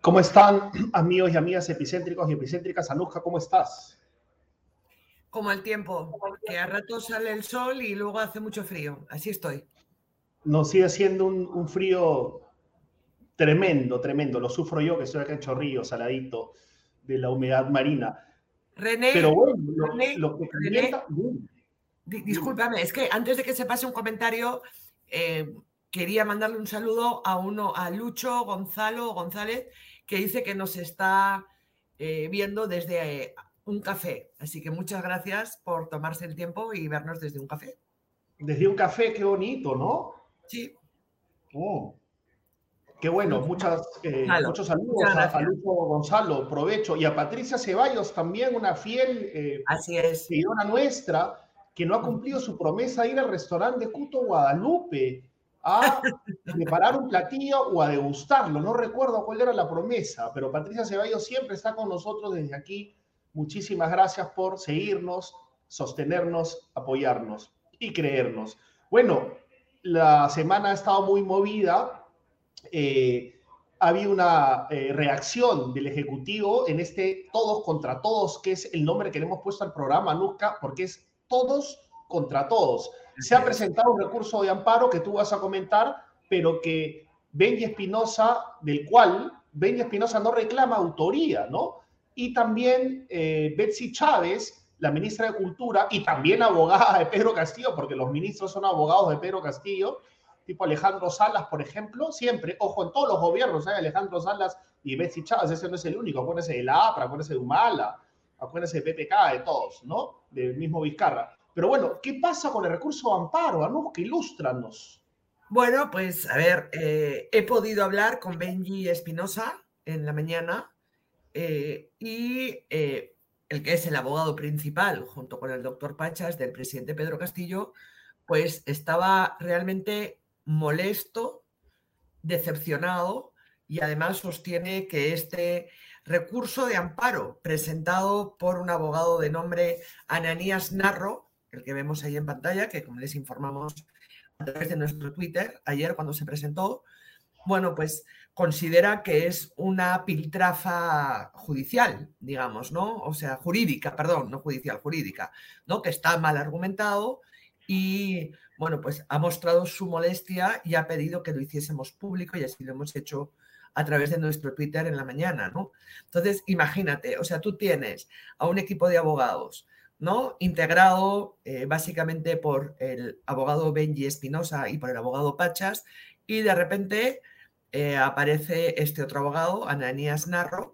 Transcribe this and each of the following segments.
¿Cómo están amigos y amigas epicéntricos y epicéntricas? Anuska, ¿cómo estás? Como el tiempo, que a rato sale el sol y luego hace mucho frío. Así estoy. Nos sigue siendo un, frío tremendo, tremendo. Lo sufro yo, que estoy acá en Chorrillo, saladito, de la humedad marina. René, Pero bueno, lo, que discúlpame, es que antes de que se pase un comentario, eh, quería mandarle un saludo a uno, a Lucho Gonzalo González, que dice que nos está eh, viendo desde eh, un café. Así que muchas gracias por tomarse el tiempo y vernos desde un café. Desde un café, qué bonito, ¿no? Sí. Oh, qué bueno, muchas, muchos saludos a, Lucho Gonzalo, provecho. Y a Patricia Ceballos, también una fiel Así es. seguidora nuestra, que no ha cumplido su promesa de ir al restaurante de Cuto Guadalupe a preparar un platillo o a degustarlo. No recuerdo cuál era la promesa, pero Patricia Ceballos siempre está con nosotros desde aquí. Muchísimas gracias por seguirnos, sostenernos, apoyarnos y creernos. Bueno, la semana ha estado muy movida. Eh, había una eh, reacción del Ejecutivo en este Todos contra Todos, que es el nombre que le hemos puesto al programa, Nusca, porque es todos contra todos. Se ha presentado un recurso de amparo que tú vas a comentar, pero que Benji Espinosa, del cual Benji Espinosa no reclama autoría, ¿no? Y también eh, Betsy Chávez, la ministra de Cultura, y también abogada de Pedro Castillo, porque los ministros son abogados de Pedro Castillo, tipo Alejandro Salas, por ejemplo, siempre, ojo, en todos los gobiernos hay Alejandro Salas y Betsy Chávez, ese no es el único, acuérdense de la APRA, acuérdense de Humala, acuérdense de PPK, de todos, ¿no? Del mismo Vizcarra. Pero bueno, ¿qué pasa con el recurso de amparo? que ilústranos. Bueno, pues a ver, eh, he podido hablar con Benji Espinosa en la mañana eh, y eh, el que es el abogado principal, junto con el doctor Pachas, del presidente Pedro Castillo, pues estaba realmente molesto, decepcionado y además sostiene que este recurso de amparo presentado por un abogado de nombre Ananías Narro, el que vemos ahí en pantalla, que como les informamos a través de nuestro Twitter ayer cuando se presentó, bueno, pues considera que es una piltrafa judicial, digamos, ¿no? O sea, jurídica, perdón, no judicial, jurídica, ¿no? Que está mal argumentado y, bueno, pues ha mostrado su molestia y ha pedido que lo hiciésemos público y así lo hemos hecho a través de nuestro Twitter en la mañana, ¿no? Entonces, imagínate, o sea, tú tienes a un equipo de abogados ¿no? integrado eh, básicamente por el abogado Benji Espinosa y por el abogado Pachas, y de repente eh, aparece este otro abogado, Ananías Narro,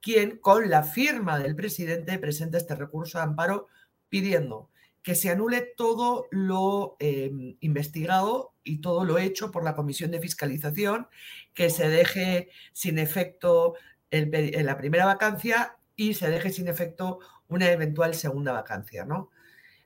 quien con la firma del presidente presenta este recurso de amparo pidiendo que se anule todo lo em, investigado y todo lo hecho por la Comisión de Fiscalización, que se deje sin efecto la primera vacancia y se deje sin efecto una eventual segunda vacancia, ¿no?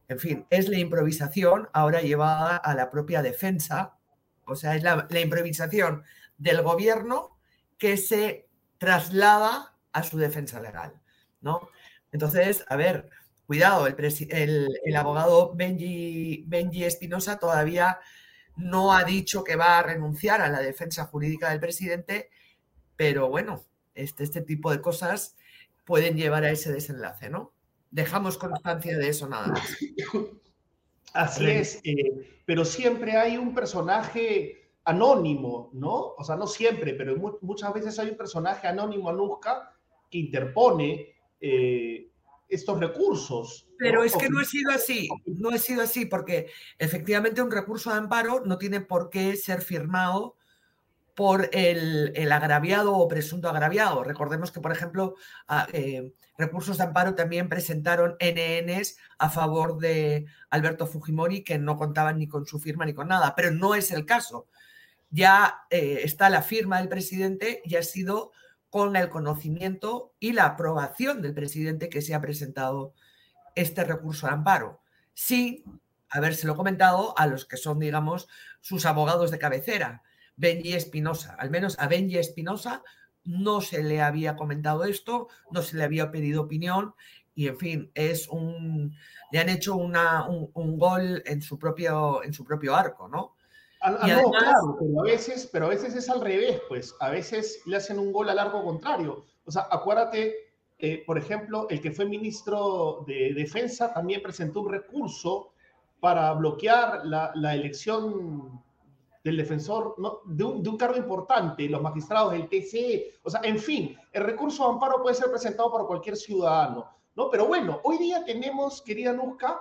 En fin, es la improvisación ahora llevada a la propia defensa, o sea, es la, improvisación del gobierno que se traslada a su defensa legal, ¿no? Entonces, a ver, cuidado, el, el, abogado Benji, Benji Espinosa todavía no ha dicho que va a renunciar a la defensa jurídica del presidente, pero bueno, este, este tipo de cosas pueden llevar a ese desenlace, ¿no? Dejamos constancia de eso nada más. Así es, eh, pero siempre hay un personaje anónimo, ¿no? O sea, no siempre, pero muchas veces hay un personaje anónimo, Anuska, que interpone eh, estos recursos. Pero es que no ha sido así, no ha sido así, porque efectivamente un recurso de amparo no tiene por qué ser firmado por el, agraviado o presunto agraviado. Recordemos que, por ejemplo, eh, recursos de amparo también presentaron NNs a favor de Alberto Fujimori que no contaban ni con su firma ni con nada, pero no es el caso. Ya eh, está la firma del presidente y ha sido con el conocimiento y la aprobación del presidente que se ha presentado este recurso de amparo, sin habérselo comentado a los que son, digamos, sus abogados de cabecera Benji Espinosa. Al menos a Benji Espinosa no se le había comentado esto, no se le había pedido opinión y en fin, es un, le han hecho una, un, gol en su, propio, en su propio arco, ¿no? Ah, ah, no, claro, pero a, veces, pero a veces es al revés, pues a veces le hacen un gol al arco contrario. O sea, acuérdate, eh, por ejemplo, el que fue ministro de Defensa también presentó un recurso para bloquear la, la elección del defensor ¿no? de, un, de, un, cargo importante, los magistrados del TCE, o sea, en fin, el recurso de amparo puede ser presentado por cualquier ciudadano, ¿no? Pero bueno, hoy día tenemos, querida Nusca,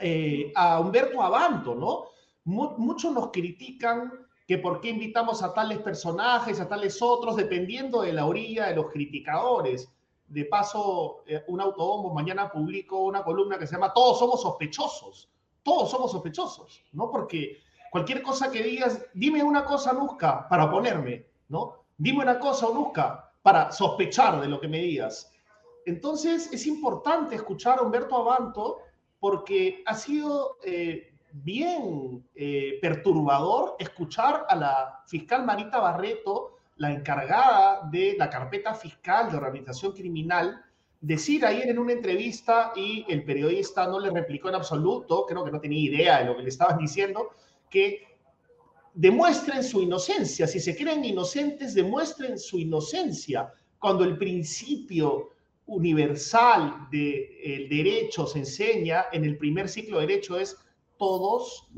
eh, a Humberto Abanto, ¿no? Muchos nos critican que por qué invitamos a tales personajes, a tales otros, dependiendo de la orilla de los criticadores. De paso, eh, un autobombo mañana publicó una columna que se llama Todos somos sospechosos. Todos somos sospechosos, ¿no? Porque Cualquier cosa que digas, dime una cosa, Nusca, para oponerme, ¿no? Dime una cosa, Nusca, para sospechar de lo que me digas. Entonces, es importante escuchar a Humberto Abanto porque ha sido eh, bien eh, perturbador escuchar a la fiscal Marita Barreto, la encargada de la carpeta fiscal de organización criminal, decir ayer en una entrevista y el periodista no le replicó en absoluto, creo que no tenía idea de lo que le estaban diciendo, que demuestren su inocencia. Si se creen inocentes, demuestren su inocencia. Cuando el principio universal del derecho se enseña en el primer ciclo de derecho es todos,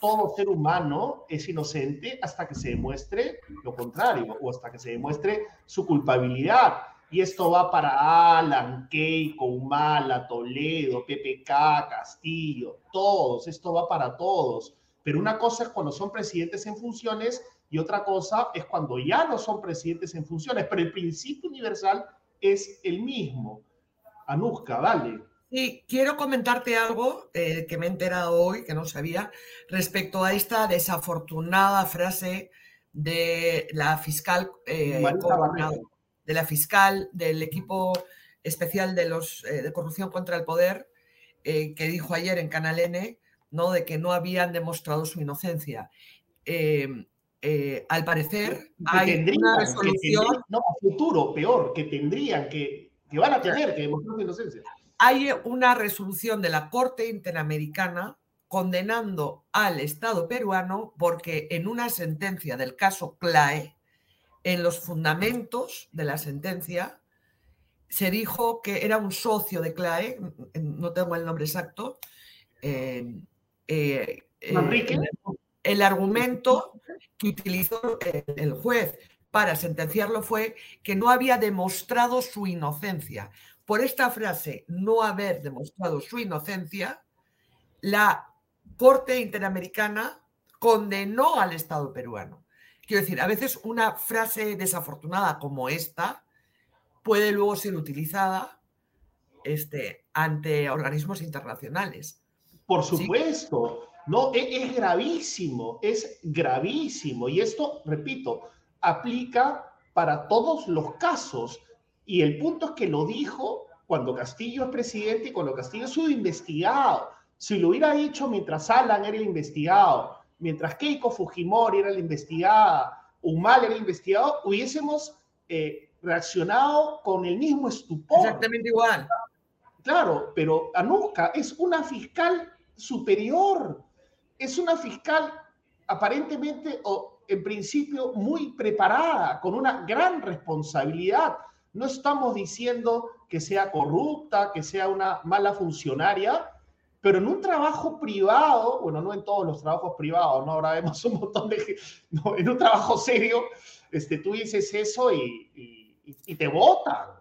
todo ser humano es inocente hasta que se demuestre lo contrario o hasta que se demuestre su culpabilidad. Y esto va para Alan, Keiko, Humala, Toledo, PPK, Castillo, todos, esto va para todos. Pero una cosa es cuando son presidentes en funciones y otra cosa es cuando ya no son presidentes en funciones, pero el principio universal es el mismo. Anuska, dale. Sí, quiero comentarte algo eh, que me he enterado hoy, que no sabía, respecto a esta desafortunada frase de la fiscal, eh, de la fiscal del equipo especial de los eh, de corrupción contra el poder, que dijo ayer en Canal N ¿no? de que no habían demostrado su inocencia. Al parecer hay una resolución... no, futuro, peor, que tendrían, que, que van a tener que demostrar su inocencia. Hay una resolución de la Corte Interamericana condenando al Estado peruano porque en una sentencia del caso CLAE, en los fundamentos de la sentencia, se dijo que era un socio de CLAE, no tengo el nombre exacto, eh, eh, eh, el, argumento que utilizó el, juez para sentenciarlo fue que no había demostrado su inocencia. Por esta frase, no haber demostrado su inocencia, la Corte Interamericana condenó al Estado peruano. Quiero decir, a veces una frase desafortunada como esta puede luego ser utilizada este, ante organismos internacionales. Por supuesto, no, e, es, gravísimo, es gravísimo. Y esto, repito, aplica para todos los casos. Y el punto es que lo dijo cuando Castillo es presidente y cuando Castillo es investigado. Si lo hubiera dicho mientras Alan era el investigado, mientras Keiko Fujimori era la investigada, Humal era el investigado, hubiésemos eh, reaccionado con el mismo estupor. Exactamente igual. Claro, pero Anuska es una fiscal superior. Es una fiscal aparentemente o en principio muy preparada, con una gran responsabilidad. No estamos diciendo que sea corrupta, que sea una mala funcionaria, pero en un trabajo privado, bueno, no en todos los trabajos privados, ¿no? Ahora vemos un montón de... No, en un trabajo serio, este, tú dices eso y, y te votan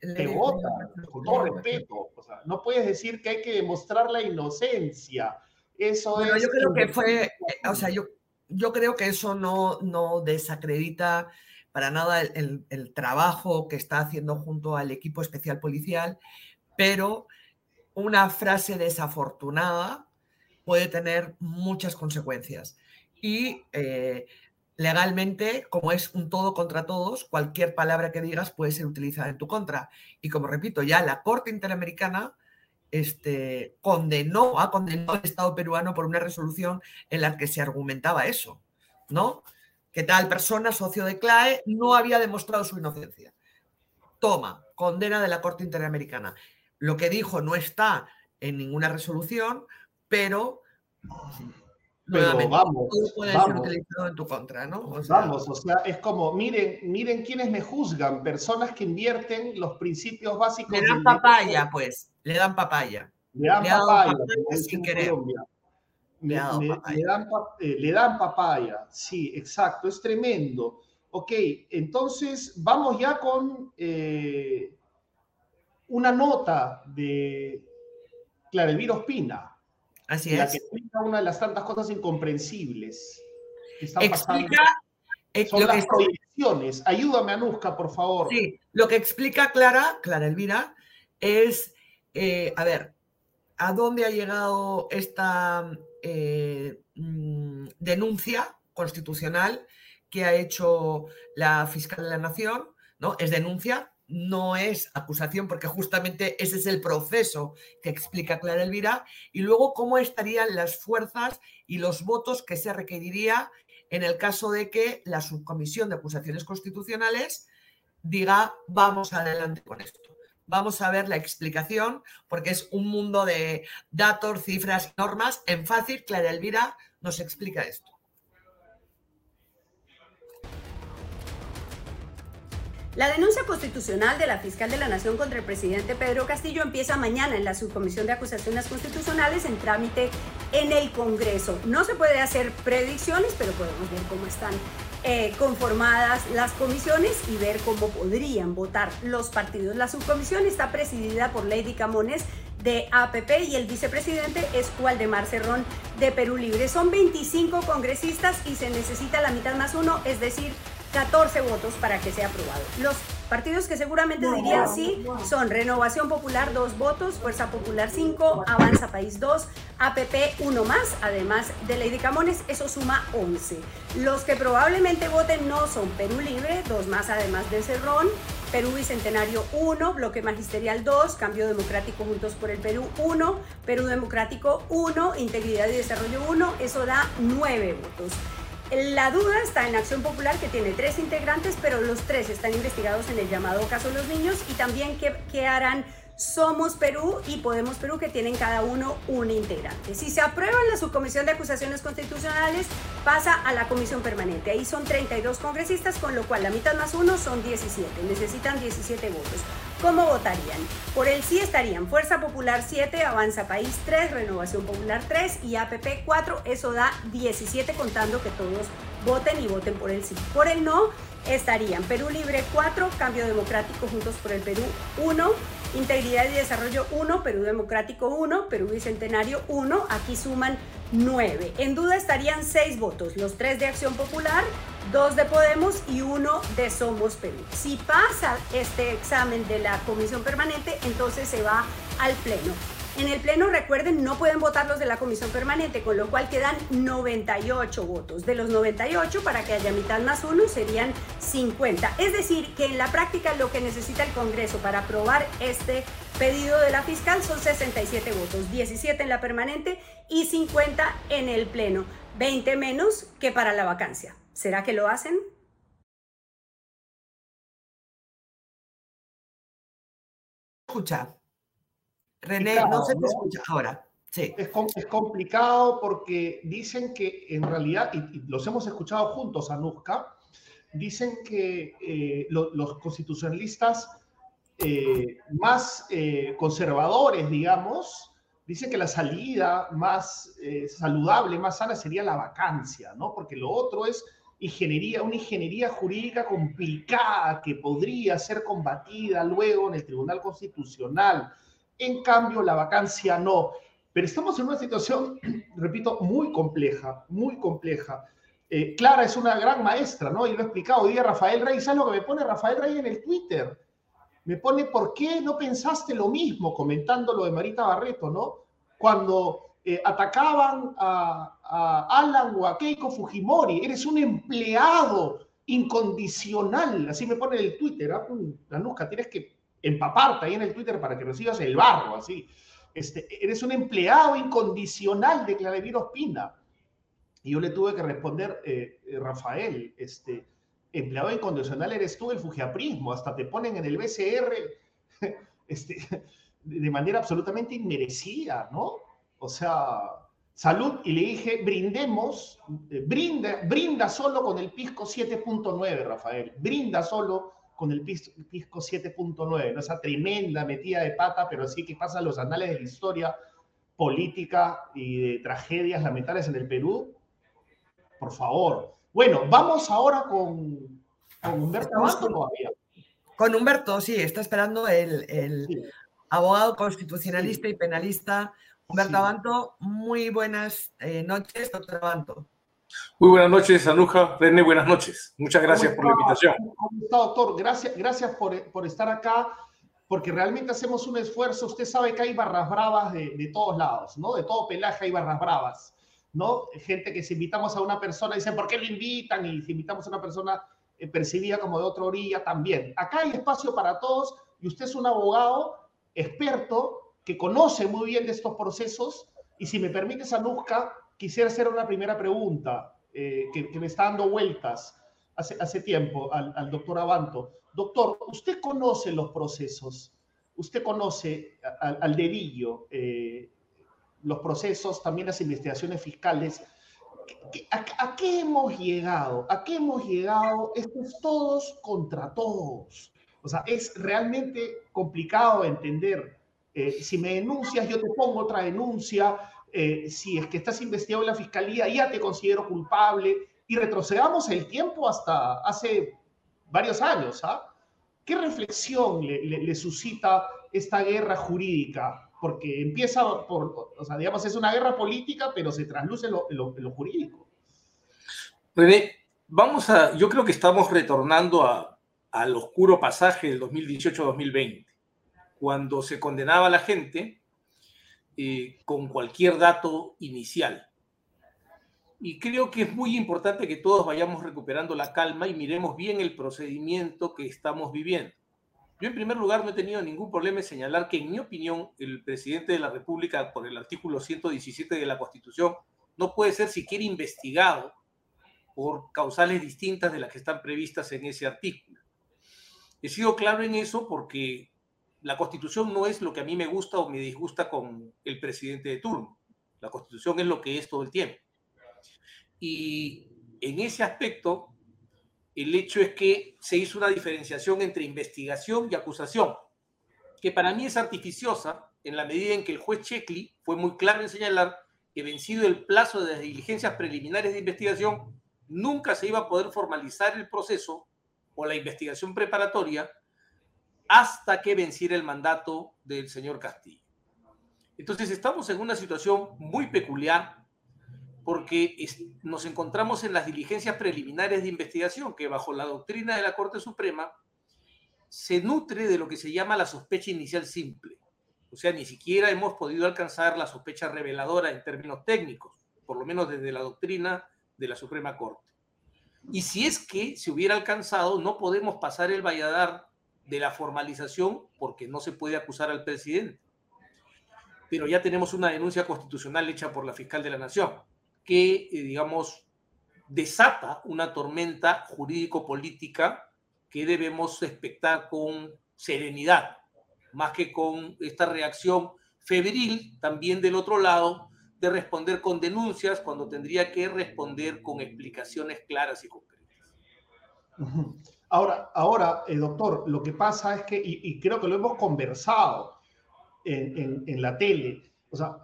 te vota, con todo respeto. O sea, no puedes decir que hay que demostrar la inocencia. Eso es. Yo creo que fue, o sea, yo, yo creo que eso no, no desacredita para nada el, trabajo que está haciendo junto al equipo especial policial, pero una frase desafortunada puede tener muchas consecuencias. Y eh, legalmente, como es un todo contra todos, cualquier palabra que digas puede ser utilizada en tu contra. Y como repito, ya la Corte Interamericana este, condenó, ha condenado al Estado peruano por una resolución en la que se argumentaba eso, ¿no? Que tal persona, socio de CLAE, no había demostrado su inocencia. Toma, condena de la Corte Interamericana. Lo que dijo no está en ninguna resolución, pero, pero vamos, puede ser utilizado en tu contra, ¿no? vamos, o sea, es como, miren, miren quiénes me juzgan, personas que invierten los principios básicos. Le dan papaya, pues, le dan papaya. Le dan papaya, sin querer. Le, dan, eh, le dan papaya, sí, exacto, es tremendo. Ok, entonces vamos ya con eh, una nota de Elvira Ospina. Así la es. que explica una de las tantas cosas incomprensibles que están explica, eh, Son las proyecciones. Ayúdame, Anuska, por favor. Sí, lo que explica Clara, Clara Elvira, es, eh, a ver, ¿a dónde ha llegado esta mm, denuncia constitucional que ha hecho la fiscal de la Nación, ¿no? Es denuncia, no es acusación, porque justamente ese es el proceso que explica Clara Elvira, y luego cómo estarían las fuerzas y los votos que se requeriría en el caso de que la subcomisión de acusaciones constitucionales diga vamos adelante con esto. Vamos a ver la explicación, porque es un mundo de datos, cifras, normas. En fácil, Clara Elvira nos explica esto. La denuncia constitucional de la fiscal de la Nación contra el presidente Pedro Castillo empieza mañana en la Subcomisión de Acusaciones Constitucionales en trámite en el Congreso. No se puede hacer predicciones, pero podemos ver cómo están eh, conformadas las comisiones y ver cómo podrían votar los partidos. La subcomisión está presidida por Lady Camones de APP y el vicepresidente es Waldemar Cerrón de Perú Libre. Son 25 congresistas y se necesita la mitad más uno, es decir, 14 votos para que sea aprobado. Los partidos que seguramente dirían sí son Renovación Popular 2 votos, Fuerza Popular 5, Avanza País 2, APP 1 más, además de Lady Camones, eso suma 11. Los que probablemente voten no son Perú Libre, 2 más además de Cerrón, Perú Bicentenario 1, Bloque Magisterial 2, Cambio Democrático Juntos por el Perú 1, Perú Democrático 1, Integridad y Desarrollo 1, eso da 9 votos. La duda está en Acción Popular, que tiene tres integrantes, pero los tres están investigados en el llamado caso Los Niños y también qué, harán somos Perú y Podemos Perú, que tienen cada uno un integrante. Si se aprueba en la subcomisión de acusaciones constitucionales, pasa a la comisión permanente. Ahí son 32 congresistas, con lo cual la mitad más uno son 17. Necesitan 17 votos. ¿Cómo votarían? Por el sí estarían Fuerza Popular 7, Avanza País 3, Renovación Popular 3 y APP 4. Eso da 17 contando que todos voten y voten por el sí. Por el no estarían Perú Libre 4, Cambio Democrático Juntos por el Perú 1, Integridad y Desarrollo 1, Perú Democrático 1, Perú Bicentenario 1. Aquí suman 9. En duda estarían 6 votos, los 3 de Acción Popular, dos de Podemos y uno de Somos Perú. Si pasa este examen de la comisión permanente, entonces se va al pleno. En el pleno, recuerden, no pueden votar los de la comisión permanente, con lo cual quedan 98 votos. De los 98, para que haya mitad más uno, serían 50. Es decir, que en la práctica lo que necesita el Congreso para aprobar este pedido de la fiscal son 67 votos, 17 en la permanente y 50 en el pleno, 20 menos que para la vacancia. ¿Será que lo hacen? Escucha. René, no se te escucha ahora. Sí. Es, es, complicado porque dicen que en realidad, y, los hemos escuchado juntos, Anuska, dicen que eh, los constitucionalistas eh, más eh, conservadores, digamos, dicen que la salida más saludable, más sana sería la vacancia, ¿no? Porque lo otro es ingeniería, una ingeniería jurídica complicada que podría ser combatida luego en el Tribunal Constitucional. En cambio, la vacancia no. Pero estamos en una situación, repito, muy compleja, muy compleja. Eh, Clara es una gran maestra, ¿no? Y lo he explicado hoy día Rafael Rey. ¿Sabes lo que me pone Rafael Rey en el Twitter? Me pone, ¿por qué no pensaste lo mismo? Comentando lo de Marita Barreto, ¿no? Cuando eh, atacaban a, Alan o a Keiko Fujimori. Eres un empleado incondicional. Así me pone en el Twitter. ¿ah? Anuska, tienes que empaparte ahí en el Twitter para que recibas el barro, así. Este, eres un empleado incondicional de Clarevir Ospina. Y yo le tuve que responder, eh, eh, Rafael, este, empleado incondicional eres tú el fujiaprismo, hasta te ponen en el BCR este, de manera absolutamente inmerecida, ¿no? O sea, salud, y le dije, brindemos, eh, brinda, brinda solo con el pisco 7.9, Rafael, brinda solo con el pisco 7.9, ¿no? esa tremenda metida de pata, pero sí que pasa los anales de la historia política y de tragedias lamentables en el Perú. Por favor. Bueno, vamos ahora con, con Humberto todavía. Con Humberto, sí, está esperando el, el abogado constitucionalista y penalista Humberto Abanto. Muy buenas eh, noches, doctor Abanto. Muy buenas noches, Anuja. René, buenas noches. Muchas gracias por la invitación. ¿Cómo está, doctor? Gracias, gracias por, por, estar acá, porque realmente hacemos un esfuerzo. Usted sabe que hay barras bravas de, de, todos lados, ¿no? De todo pelaje hay barras bravas, ¿no? Gente que si invitamos a una persona, dicen, ¿por qué lo invitan? Y si invitamos a una persona eh, percibida como de otra orilla, también. Acá hay espacio para todos y usted es un abogado experto que conoce muy bien de estos procesos. Y si me permite, Anuska, quisiera hacer una primera pregunta eh, que, me está dando vueltas hace, hace tiempo al, doctor Abanto. Doctor, usted conoce los procesos, usted conoce al, al dedillo eh, los procesos, también las investigaciones fiscales. ¿A, qué hemos llegado? ¿A qué hemos llegado? Esto es todos contra todos. O sea, es realmente complicado entender. Eh, si me denuncias, yo te pongo otra denuncia. Eh, si es que estás investigado en la fiscalía, ya te considero culpable y retrocedamos el tiempo hasta hace varios años. ¿ah? ¿Qué reflexión le, suscita esta guerra jurídica? Porque empieza por, o sea, digamos, es una guerra política, pero se trasluce en lo, jurídico. René, vamos a, yo creo que estamos retornando a, al oscuro pasaje del 2018-2020, cuando se condenaba a la gente eh, con cualquier dato inicial. Y creo que es muy importante que todos vayamos recuperando la calma y miremos bien el procedimiento que estamos viviendo. Yo en primer lugar no he tenido ningún problema en señalar que en mi opinión el presidente de la República por el artículo 117 de la Constitución no puede ser siquiera investigado por causales distintas de las que están previstas en ese artículo. He sido claro en eso porque la constitución no es lo que a mí me gusta o me disgusta con el presidente de turno. La constitución es lo que es todo el tiempo. Y en ese aspecto, el hecho es que se hizo una diferenciación entre investigación y acusación, que para mí es artificiosa en la medida en que el juez Checkley fue muy claro en señalar que vencido el plazo de las diligencias preliminares de investigación, nunca se iba a poder formalizar el proceso o la investigación preparatoria hasta que venciera el mandato del señor Castillo. Entonces estamos en una situación muy peculiar porque nos encontramos en las diligencias preliminares de investigación que bajo la doctrina de la Corte Suprema se nutre de lo que se llama la sospecha inicial simple. O sea, ni siquiera hemos podido alcanzar la sospecha reveladora en términos técnicos, por lo menos desde la doctrina de la Suprema Corte. Y si es que se hubiera alcanzado, no podemos pasar el valladar de la formalización porque no se puede acusar al presidente. Pero ya tenemos una denuncia constitucional hecha por la fiscal de la Nación que, eh, digamos, desata una tormenta jurídico-política que debemos expectar con serenidad, más que con esta reacción febril también del otro lado de responder con denuncias cuando tendría que responder con explicaciones claras y concretas. Ahora, ahora eh, doctor, lo que pasa es que, y, creo que lo hemos conversado en, la tele, o sea,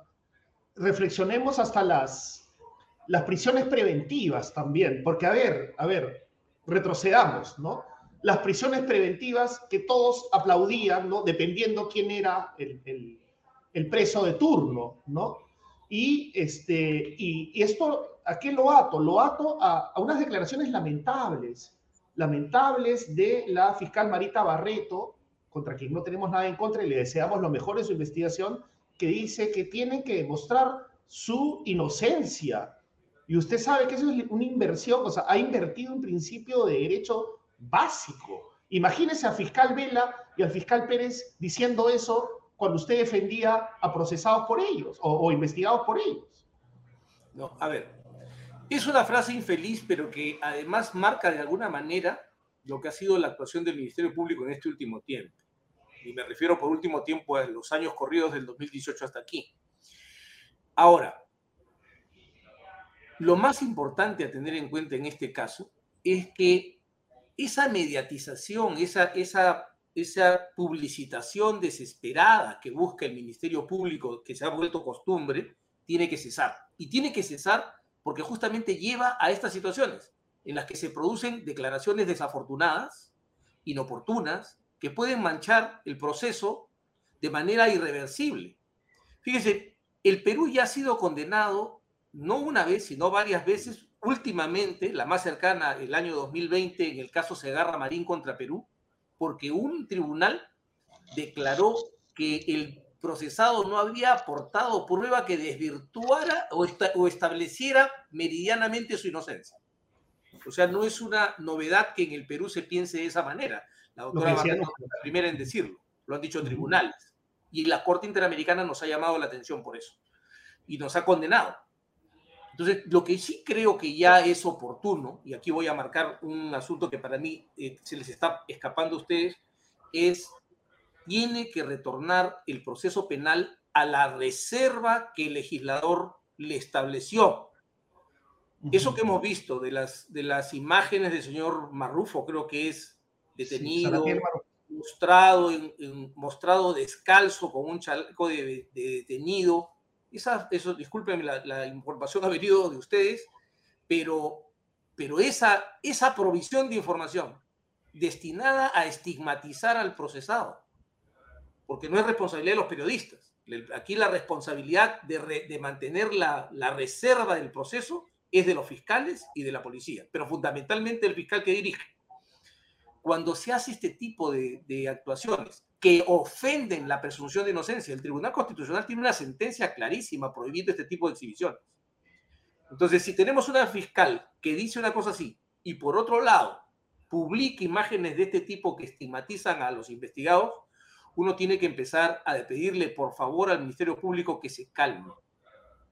reflexionemos hasta las, las prisiones preventivas también, porque a ver, a ver, retrocedamos, ¿no? Las prisiones preventivas que todos aplaudían, ¿no? Dependiendo quién era el, preso de turno, ¿no? Y, este, y, esto, ¿a qué lo ato? Lo ato a, a unas declaraciones lamentables lamentables de la fiscal Marita Barreto, contra quien no tenemos nada en contra y le deseamos lo mejor en su investigación, que dice que tienen que demostrar su inocencia. Y usted sabe que eso es una inversión, o sea, ha invertido un principio de derecho básico. Imagínese a fiscal Vela y al fiscal Pérez diciendo eso cuando usted defendía a procesados por ellos o, o investigados por ellos. No, a ver, es una frase infeliz, pero que además marca de alguna manera lo que ha sido la actuación del Ministerio Público en este último tiempo. y me refiero por último tiempo a los años corridos del 2018 hasta aquí. Ahora, lo más importante a tener en cuenta en este caso es que esa mediatización, esa, esa, esa publicitación desesperada que busca el Ministerio Público, que se ha vuelto costumbre, tiene que cesar. Y tiene que cesar porque justamente lleva a estas situaciones en las que se producen declaraciones desafortunadas, inoportunas, que pueden manchar el proceso de manera irreversible. Fíjese, el Perú ya ha sido condenado no una vez, sino varias veces, últimamente, la más cercana, el año 2020, en el caso Segarra Marín contra Perú, porque un tribunal declaró que el procesado no había aportado prueba que desvirtuara o, o estableciera meridianamente su inocencia. O sea, no es una novedad que en el Perú se piense de esa manera. La doctora Barreto es la primera en decirlo, lo han dicho tribunales. Y la Corte Interamericana nos ha llamado la atención por eso. Y nos ha condenado. Entonces, lo que sí creo que ya es oportuno, y aquí voy a marcar un asunto que para mí eh, se les está escapando a ustedes, es, tiene que retornar el proceso penal a la reserva que el legislador le estableció. Eso que hemos visto de las, de las imágenes del señor Marrufo, creo que es detenido, mostrado, mostrado descalzo con un chaleco de, detenido. Esa, eso, discúlpenme, la, información ha venido de ustedes, pero, pero esa, esa provisión de información destinada a estigmatizar al procesado, porque no es responsabilidad de los periodistas. Aquí la responsabilidad de, de mantener la, la reserva del proceso es de los fiscales y de la policía, pero fundamentalmente el fiscal que dirige. Cuando se hace este tipo de, actuaciones que ofenden la presunción de inocencia, el Tribunal Constitucional tiene una sentencia clarísima prohibiendo este tipo de exhibiciones. Entonces, si tenemos una fiscal que dice una cosa así y por otro lado publica imágenes de este tipo que estigmatizan a los investigados, uno tiene que empezar a pedirle por favor al Ministerio Público que se calme.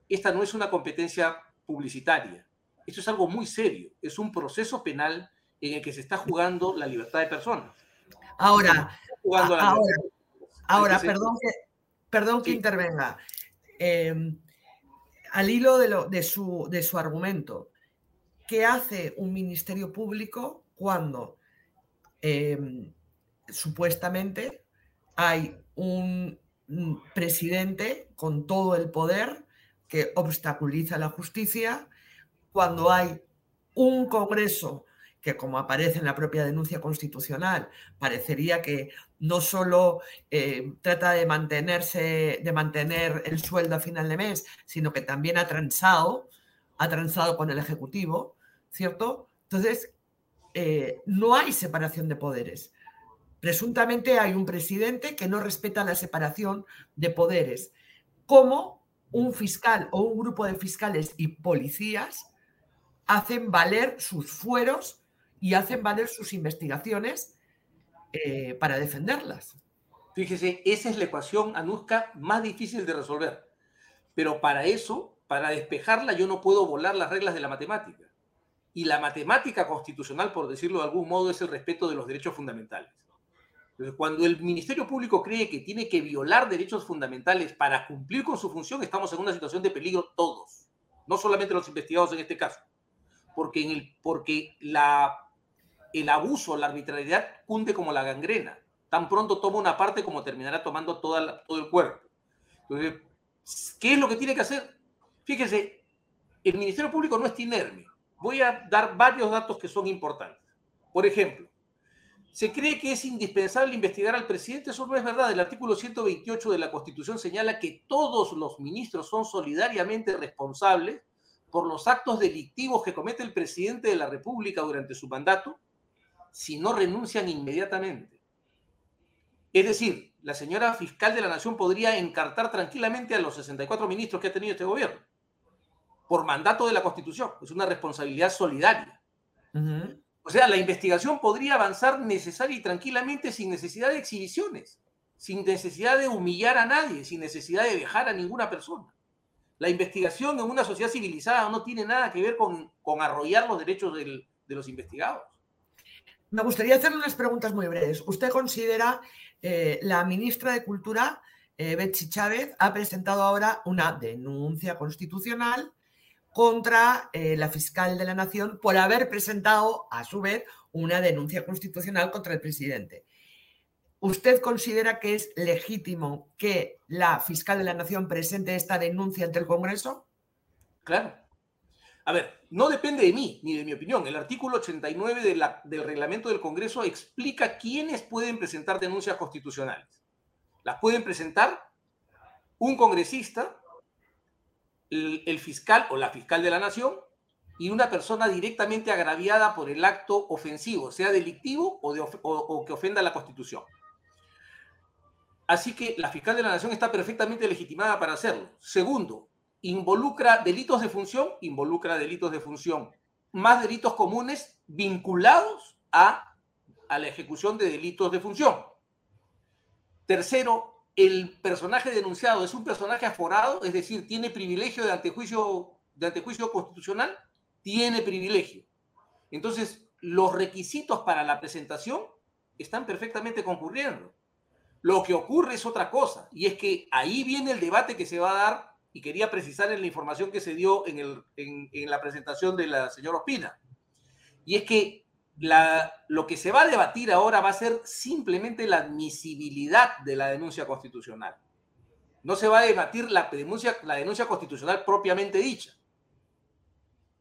Esta no es una competencia publicitaria. Esto es algo muy serio. Es un proceso penal en el que se está jugando la libertad de personas. Ahora, ahora, perdón que, perdón que intervenga. Em, al hilo de, lo, de, su, de su argumento, ¿qué hace un ministerio público cuando em, supuestamente hay un presidente con todo el poder que obstaculiza la justicia, cuando hay un Congreso que, como aparece en la propia denuncia constitucional, parecería que no solo eh, trata de mantenerse, de mantener el sueldo a final de mes, sino que también ha transado, ha transado con el Ejecutivo, ¿cierto? Entonces, eh, no hay separación de poderes. Presuntamente hay un presidente que no respeta la separación de poderes. ¿Cómo un fiscal o un grupo de fiscales y policías hacen valer sus fueros y hacen valer sus investigaciones eh, para defenderlas. Fíjese, esa es la ecuación, Anuska, más difícil de resolver. Pero para eso, para despejarla, yo no puedo volar las reglas de la matemática. Y la matemática constitucional, por decirlo de algún modo, es el respeto de los derechos fundamentales. Cuando el Ministerio Público cree que tiene que violar derechos fundamentales para cumplir con su función, estamos en una situación de peligro todos, no solamente los investigados en este caso, porque, en el, porque la, el abuso, la arbitrariedad cunde como la gangrena. Tan pronto toma una parte como terminará tomando toda todo el cuerpo. Entonces, ¿qué es lo que tiene que hacer? Fíjense, el Ministerio Público no es inerme. Voy a dar varios datos que son importantes. Por ejemplo, se cree que es indispensable investigar al presidente. Eso no es verdad. El artículo 128 de la Constitución señala que todos los ministros son solidariamente responsables por los actos delictivos que comete el presidente de la República durante su mandato si no renuncian inmediatamente. Es decir, la señora fiscal de la Nación podría encartar tranquilamente a los 64 ministros que ha tenido este gobierno por mandato de la Constitución. Es una responsabilidad solidaria. O sea, la investigación podría avanzar necesaria y tranquilamente sin necesidad de exhibiciones, sin necesidad de humillar a nadie, sin necesidad de dejar a ninguna persona. La investigación en una sociedad civilizada no tiene nada que ver con, con arrollar los derechos de los investigados. Me gustaría hacerle unas preguntas muy breves. ¿Usted considera, eh, la ministra de Cultura, eh, Betsy Chávez, ha presentado ahora una denuncia constitucional contra eh, la fiscal de la Nación por haber presentado, a su vez, una denuncia constitucional contra el presidente. ¿Usted considera que es legítimo que la fiscal de la Nación presente esta denuncia ante el Congreso? Claro. A ver, no depende de mí ni de mi opinión. El artículo 89 del reglamento del Congreso explica quiénes pueden presentar denuncias constitucionales. Las pueden presentar un congresista, el, fiscal o la fiscal de la nación y una persona directamente agraviada por el acto ofensivo, sea delictivo o, que ofenda la Constitución. Así que la fiscal de la nación está perfectamente legitimada para hacerlo. Segundo, involucra delitos de función, involucra delitos de función, más delitos comunes vinculados a, a la ejecución de delitos de función. Tercero, el personaje denunciado es un personaje aforado, es decir, tiene privilegio de antejuicio, de constitucional, tiene privilegio. Entonces, los requisitos para la presentación están perfectamente concurriendo. Lo que ocurre es otra cosa, y es que ahí viene el debate que se va a dar y quería precisar en la información que se dio en, en, la presentación de la señora Ospina. Y es que la, lo que se va a debatir ahora va a ser simplemente la admisibilidad de la denuncia constitucional. No se va a debatir la denuncia, la denuncia constitucional propiamente dicha.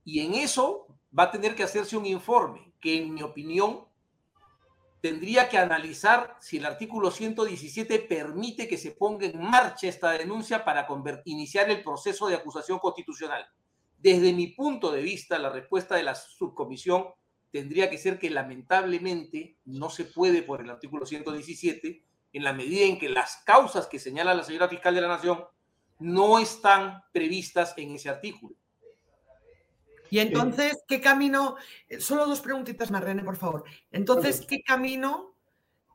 Y en eso va a tener que hacerse un informe que, en mi opinión, tendría que analizar si el artículo 117 permite que se ponga en marcha esta denuncia para iniciar el proceso de acusación constitucional. Desde mi punto de vista, la respuesta de la subcomisión tendría que ser que lamentablemente no se puede por el artículo 117 en la medida en que las causas que señala la señora fiscal de la Nación no están previstas en ese artículo. Y entonces, ¿qué camino? Eh, solo dos preguntitas más, René, por favor. Entonces, ¿qué camino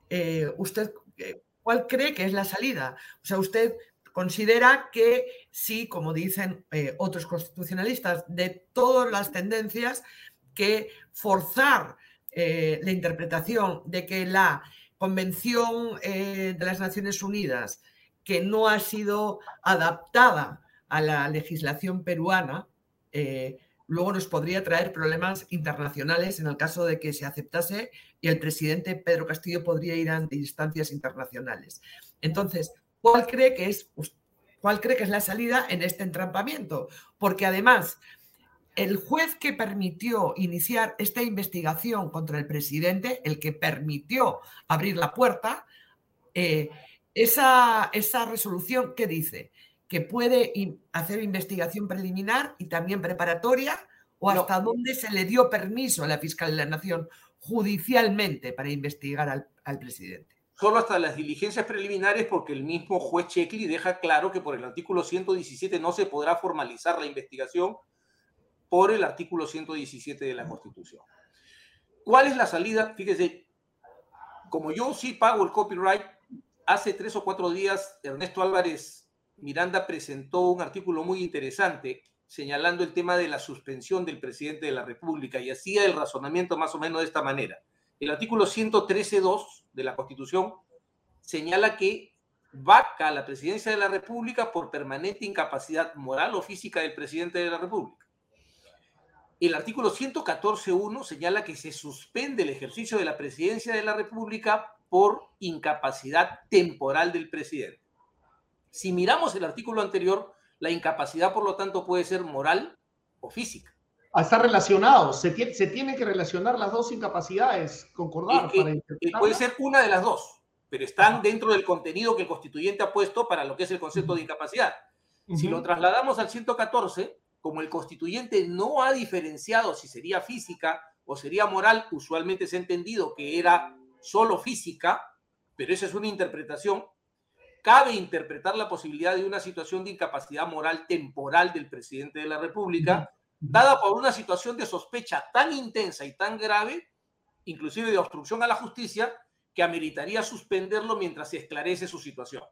eh, usted, eh, cuál cree que es la salida? O sea, usted considera que sí, como dicen otros constitucionalistas, de todas las tendencias, que forzar la interpretación de que la Convención de las Naciones Unidas, que no ha sido adaptada a la legislación peruana, luego nos podría traer problemas internacionales en el caso de que se aceptase y el presidente Pedro Castillo podría ir ante instancias internacionales. Entonces, ¿cuál cree que es, cuál cree que es la salida en este entrampamiento? Porque además, el juez que permitió iniciar esta investigación contra el presidente, el que permitió abrir la puerta, eh, esa, esa resolución, ¿qué dice? que puede hacer investigación preliminar y también preparatoria o hasta dónde se le dio permiso a la fiscal de la Nación judicialmente para investigar al, presidente. Solo hasta las diligencias preliminares porque el mismo juez Checli deja claro que por el artículo 117 no se podrá formalizar la investigación por el artículo 117 de la Constitución. ¿Cuál es la salida? Fíjese, como yo sí pago el copyright, hace tres o cuatro días Ernesto Álvarez Miranda presentó un artículo muy interesante señalando el tema de la suspensión del presidente de la República y hacía el razonamiento más o menos de esta manera. El artículo 113.2 de la Constitución señala que vaca la presidencia de la República por permanente incapacidad moral o física del presidente de la República. El artículo 114.1 señala que se suspende el ejercicio de la presidencia de la República por incapacidad temporal del presidente. Si miramos el artículo anterior, la incapacidad, por lo tanto, puede ser moral o física. Ah, está relacionado, se tiene, se tiene que relacionar las dos incapacidades, concordar. puede ser una de las dos, pero están dentro del contenido que el constituyente ha puesto para lo que es el concepto de incapacidad. Si lo trasladamos al 114, como el constituyente no ha diferenciado si sería física o sería moral, usualmente se ha entendido que era solo física, pero esa es una interpretación, cabe interpretar la posibilidad de una situación de incapacidad moral temporal del presidente de la República, dada por una situación de sospecha tan intensa y tan grave, inclusive de obstrucción a la justicia, que ameritaría suspenderlo mientras se esclarece su situación.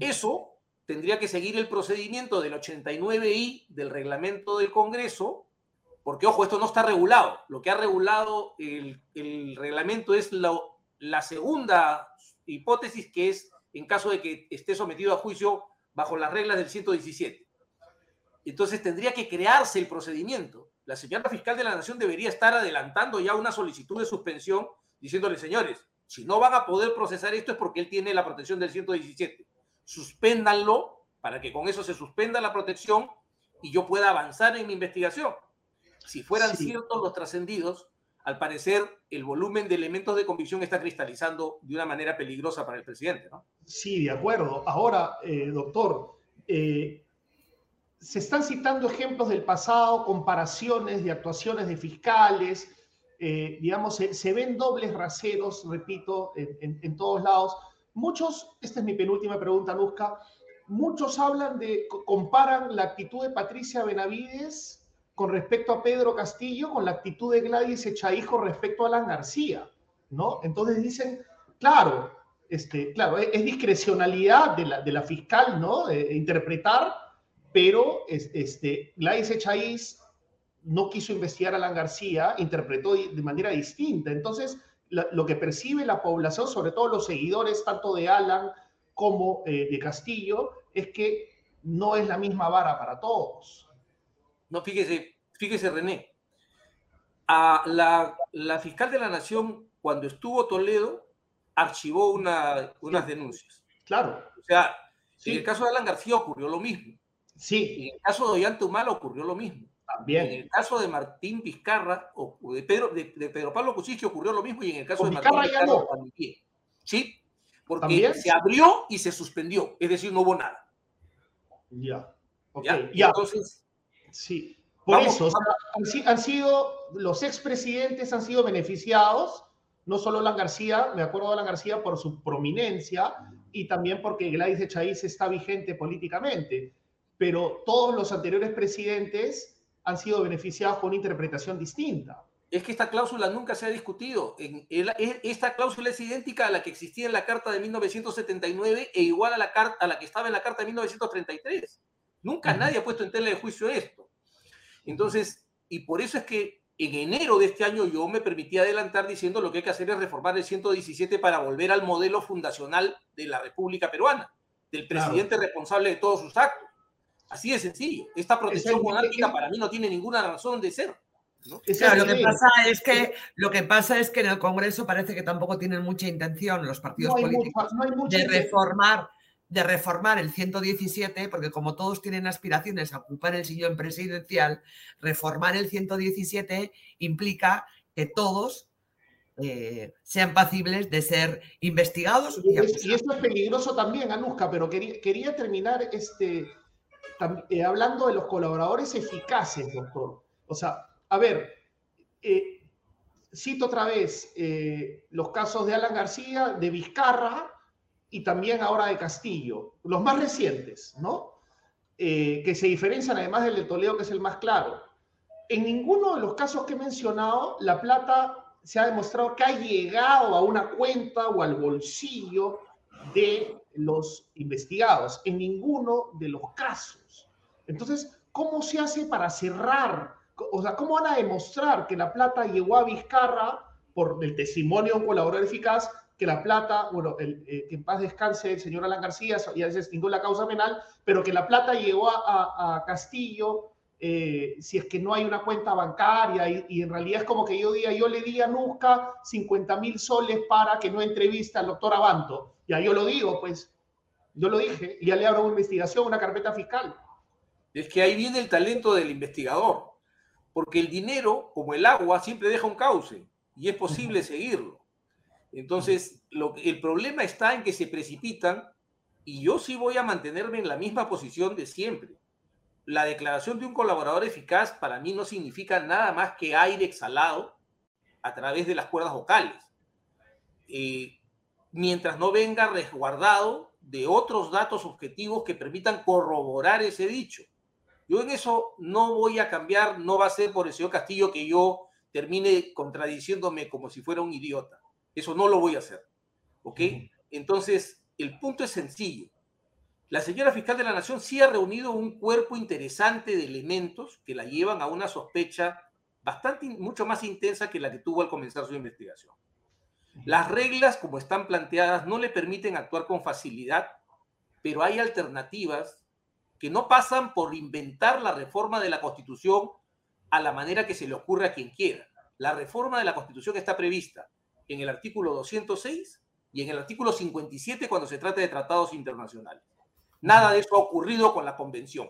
Eso tendría que seguir el procedimiento del 89I del reglamento del Congreso, Porque, ojo, esto no está regulado. Lo que ha regulado el, reglamento es la segunda hipótesis, que es en caso de que esté sometido a juicio bajo las reglas del 117. Entonces tendría que crearse el procedimiento. La señora fiscal de la Nación debería estar adelantando ya una solicitud de suspensión diciéndole, señores, si no van a poder procesar esto es porque él tiene la protección del 117. Suspéndanlo para que con eso se suspenda la protección y yo pueda avanzar en mi investigación. Si fueran ciertos los trascendidos, al parecer el volumen de elementos de convicción está cristalizando de una manera peligrosa para el presidente, ¿no? Sí, de acuerdo. Ahora, eh, doctor, eh, se están citando ejemplos del pasado, comparaciones de actuaciones de fiscales, eh, digamos, se, ven dobles raseros, repito, en, todos lados. Muchos, esta es mi penúltima pregunta, Luzca, muchos hablan de, comparan la actitud de Patricia Benavides con respecto a Pedro Castillo con la actitud de Gladys Echahijo respecto a Alan García, ¿no? Entonces dicen, claro, este, claro, es, discrecionalidad de la, de la fiscal, ¿no? interpretar pero este, Gladys Echaíz no quiso investigar a Alan García, interpretó de manera distinta. Entonces, lo que percibe la población, sobre todo los seguidores tanto de Alan como eh, de Castillo, es que no es la misma vara para todos. No, fíjese, fíjese René, a la, la fiscal de la Nación, cuando estuvo Toledo, archivó una, unas denuncias. Claro. O sea, en el caso de Alan García ocurrió lo mismo. Sí. En el caso de Ollanta Humala ocurrió lo mismo. También. En el caso de Martín Vizcarra, o de Pedro, de, Pedro Pablo Cuchichi ocurrió lo mismo y en el caso de Martín Vizcarra no. también. Sí, porque se abrió y se suspendió, es decir, no hubo nada. Ya. Okay. ¿Ya? Entonces, sí. Por eso, han, sido, los expresidentes han sido beneficiados, no solo Alan García, me acuerdo de Alan García por su prominencia y también porque Gladys de Chaís está vigente políticamente pero todos los anteriores presidentes han sido beneficiados con una interpretación distinta. Es que esta cláusula nunca se ha discutido. esta cláusula es idéntica a la que existía en la Carta de 1979 e igual a la, a la que estaba en la Carta de 1933. Nunca nadie ha puesto en tela de juicio esto. Entonces, y por eso es que en enero de este año yo me permití adelantar diciendo lo que hay que hacer es reformar el 117 para volver al modelo fundacional de la República Peruana, del presidente responsable de todos sus actos. Así de sencillo. Esta protección monárquica para mí no tiene ninguna razón de ser. Claro, lo que pasa es que lo que pasa es que en el Congreso parece que tampoco tienen mucha intención los partidos políticos de reformar de reformar el 117, porque como todos tienen aspiraciones a ocupar el sillón presidencial, reformar el 117 implica que todos eh, sean pacibles de ser investigados. Y, y, esto es peligroso también, Anuska, pero quería, quería terminar este, eh, hablando de los colaboradores eficaces, doctor. O sea, a ver, eh, cito otra vez eh, los casos de Alan García, de Vizcarra y también ahora de Castillo, los más recientes, ¿no? que se diferencian además del de Toledo, que es el más claro. En ninguno de los casos que he mencionado, la plata se ha demostrado que ha llegado a una cuenta o al bolsillo de los investigados, en ninguno de los casos. Entonces, ¿cómo se hace para cerrar? O sea, ¿cómo van a demostrar que la plata llegó a Vizcarra por el testimonio de un colaborador eficaz, que la plata, bueno, eh, que en paz descanse el señor Alan García, ya se extinguió la causa penal, pero que la plata llegó a, Castillo eh, si es que no hay una cuenta bancaria y, en realidad es como que yo diga, yo le di a Nusca 50 mil soles para que no entrevista al doctor Abanto. Ya yo lo digo, pues, yo lo dije, y ya le abro una investigación, una carpeta fiscal. Es que ahí viene el talento del investigador, porque el dinero, como el agua, siempre deja un cauce y es posible seguirlo. Entonces, lo, el problema está en que se precipitan y yo sí voy a mantenerme en la misma posición de siempre. La declaración de un colaborador eficaz para mí no significa nada más que aire exhalado a través de las cuerdas vocales, eh, mientras no venga resguardado de otros datos objetivos que permitan corroborar ese dicho. Yo en eso no voy a cambiar, no va a ser por el señor Castillo que yo termine contradiciéndome como si fuera un idiota. Eso no lo voy a hacer. ¿Ok? Entonces, el punto es sencillo. La señora fiscal de la Nación sí ha reunido un cuerpo interesante de elementos que la llevan a una sospecha bastante, mucho más intensa que la que tuvo al comenzar su investigación. Las reglas, como están planteadas, no le permiten actuar con facilidad, pero hay alternativas que no pasan por inventar la reforma de la Constitución a la manera que se le ocurre a quien quiera. La reforma de la Constitución está prevista en el artículo 206 y en el artículo 57 cuando se trata de tratados internacionales. Nada de eso ha ocurrido con la convención,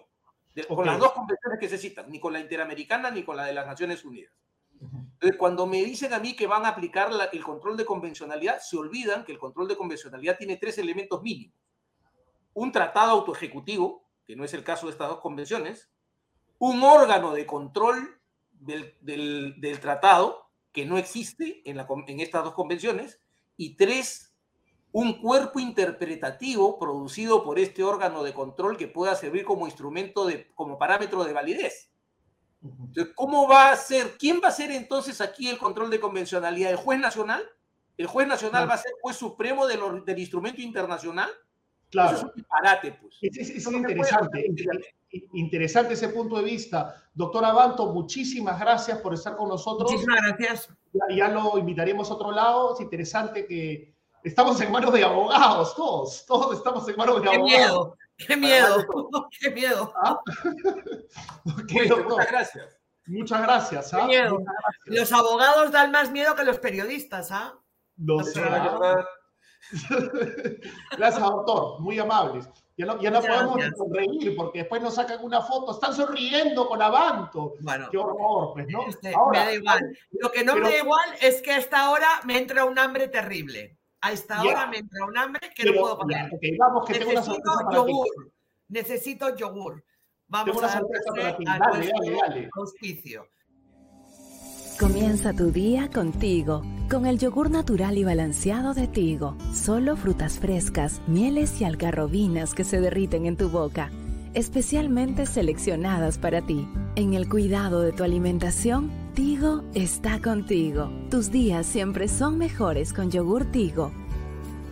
con las dos convenciones que se citan, ni con la interamericana ni con la de las Naciones Unidas. Entonces, cuando me dicen a mí que van a aplicar el control de convencionalidad, se olvidan que el control de convencionalidad tiene tres elementos mínimos. Un tratado autoejecutivo, que no es el caso de estas dos convenciones, un órgano de control del, tratado, que no existe en, en estas dos convenciones, y tres, un cuerpo interpretativo producido por este órgano de control que pueda servir como instrumento, de, como parámetro de validez. Entonces, ¿cómo va a ser? ¿Quién va a ser entonces aquí el control de convencionalidad? ¿El juez nacional? ¿El juez nacional va a ser juez supremo del instrumento internacional? Claro. Eso es un disparate, pues. Es, interesante, interesante ese punto de vista. Doctor Abanto, muchísimas gracias por estar con nosotros. Muchísimas gracias. Ya, lo invitaremos a otro lado. Es interesante que estamos en manos de abogados, todos. Todos estamos en manos de abogados. Qué miedo, qué miedo. ¿Ah? muchas gracias. Muchas gracias. ¿ah? miedo. Los abogados dan más miedo que los periodistas, ¿ah? No sé. Gracias, doctor. Muy amables. Ya no, ya no podemos sonreír porque después nos sacan una foto. Están sonriendo con Avanto. Bueno, Qué horror, pues, ¿no? Este, me da igual. Lo que no me da igual es que a esta hora me entra un hambre terrible. A esta hora me entra un hambre que no puedo comer. Necesito yogur. Necesito yogur. Vamos a dale. Auspicio. Comienza tu día contigo, con el yogur natural y balanceado de Tigo. Solo frutas frescas, mieles y algarrobinas que se derriten en tu boca, especialmente seleccionadas para ti. En el cuidado de tu alimentación, Tigo está contigo. Tus días siempre son mejores con yogur Tigo.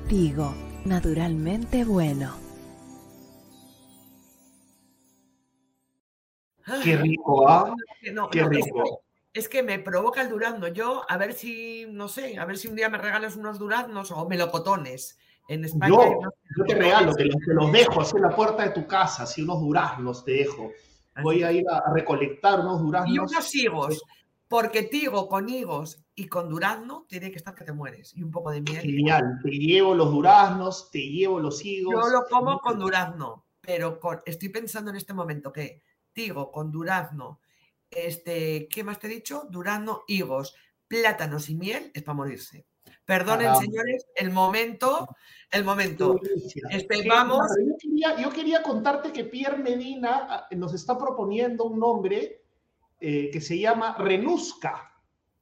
Tigo, naturalmente bueno. Qué rico, ¿ah? Qué rico es que me provoca el durazno. Yo, a ver si, no sé, a ver si un día me regalas unos duraznos o melocotones. En España. Yo, yo te regalo, te los, dejo así en la puerta de tu casa, así unos duraznos te dejo. Voy a ir a, recolectar unos duraznos. Y unos higos, porque tigo con higos y con durazno tiene que estar que te mueres. Y un poco de miel. Genial, te llevo los duraznos, te llevo los higos. Yo lo como con durazno, pero estoy pensando en este momento que tigo con durazno este, ¿qué más te he dicho? Durazno, higos, plátanos y miel es para morirse. Perdonen, señores, el momento, el momento. Este, vamos. Yo quería, contarte que Pierre Medina ah, nos está proponiendo un nombre eh, que se llama Renusca.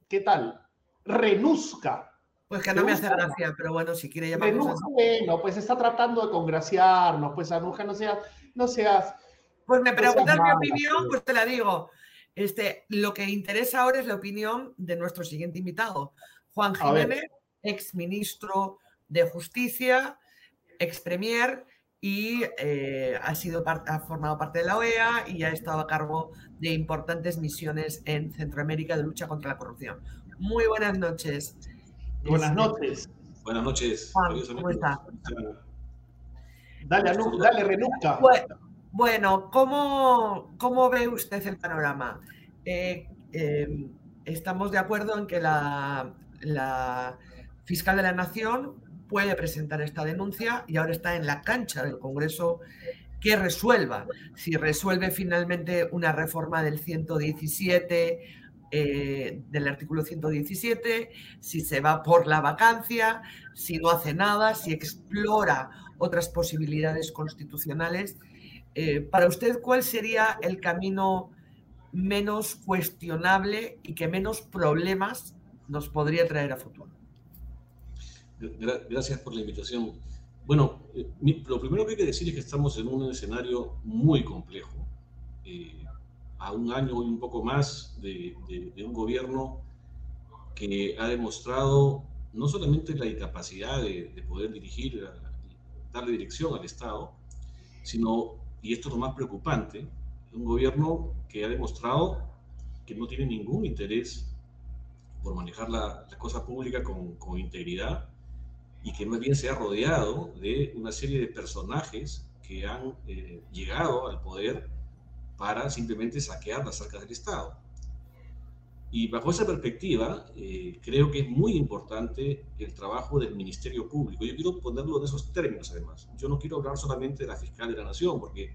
¿Qué tal? Renusca. Pues que no me hace gracia, pero bueno, si quiere llamarnos Bueno, pues está tratando de congraciarnos, pues Anuja, no seas, no seas. Pues me preguntas mi opinión, pues te la digo. Este, lo que interesa ahora es la opinión de nuestro siguiente invitado, Juan Jiménez, ex ministro de Justicia, ex premier y eh, ha, sido ha formado parte de la OEA y ha estado a cargo de importantes misiones en Centroamérica de lucha contra la corrupción. Muy buenas noches. Buenas este, noches. Buenas noches. Juan, ¿cómo está? Dale, dale, Renuca. Bueno, ¿cómo, cómo ve usted el panorama? Eh, em, estamos de acuerdo en que la, fiscal de la Nación puede presentar esta denuncia y ahora está en la cancha del Congreso que resuelva. Si resuelve finalmente una reforma del 117, eh, del artículo 117, si se va por la vacancia, si no hace nada, si explora otras posibilidades constitucionales eh, para usted, ¿cuál sería el camino menos cuestionable y que menos problemas nos podría traer a futuro? Gracias por la invitación. Bueno, eh, lo primero que hay que decir es que estamos en un escenario muy complejo. Eh, a un año y un poco más de, un gobierno que ha demostrado no solamente la incapacidad de, de poder dirigir, darle dirección al Estado, sino y esto es lo más preocupante, un gobierno que ha demostrado que no tiene ningún interés por manejar la, cosa pública con, con, integridad y que más bien se ha rodeado de una serie de personajes que han eh, llegado al poder para simplemente saquear las arcas del Estado. Y bajo esa perspectiva, eh, creo que es muy importante el trabajo del Ministerio Público. Yo quiero ponerlo en esos términos, además. Yo no quiero hablar solamente de la fiscal de la Nación, porque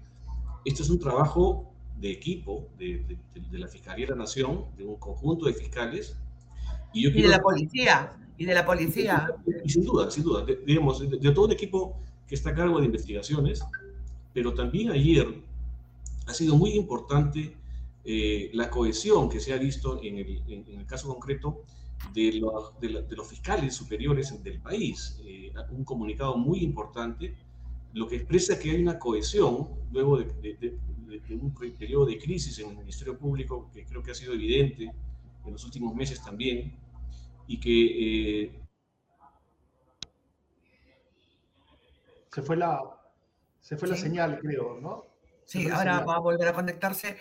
este es un trabajo de equipo de, la Fiscalía de la Nación, de un conjunto de fiscales. Y, yo de la policía, y de la policía. Y, sin duda, sin duda, digamos, de, todo un equipo que está a cargo de investigaciones, pero también ayer ha sido muy importante eh, la cohesión que se ha visto en el, caso concreto de los, de, los, fiscales superiores del país. Eh, un comunicado muy importante, lo que expresa que hay una cohesión luego de, un periodo de crisis en el Ministerio Público, que creo que ha sido evidente en los últimos meses también, y que... Eh, se fue la, se fue la señal, creo, ¿no? Sí, ahora va a volver a conectarse.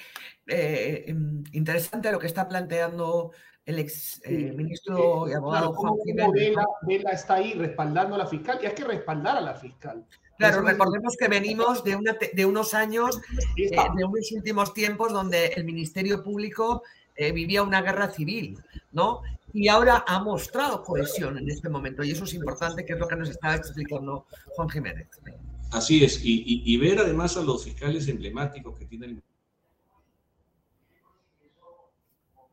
Eh, em, interesante lo que está planteando el ex eh, ministro y abogado Juan Jiménez. Vela, está ahí respaldando a la fiscal y hay que respaldar a la fiscal. Claro, recordemos que venimos de, una, de unos años, eh, de unos últimos tiempos donde el Ministerio Público vivía una guerra civil, ¿no? Y ahora ha mostrado cohesión en este momento y eso es importante, que es lo que nos estaba explicando Juan Jiménez. Así es, y, ver además a los fiscales emblemáticos que tienen.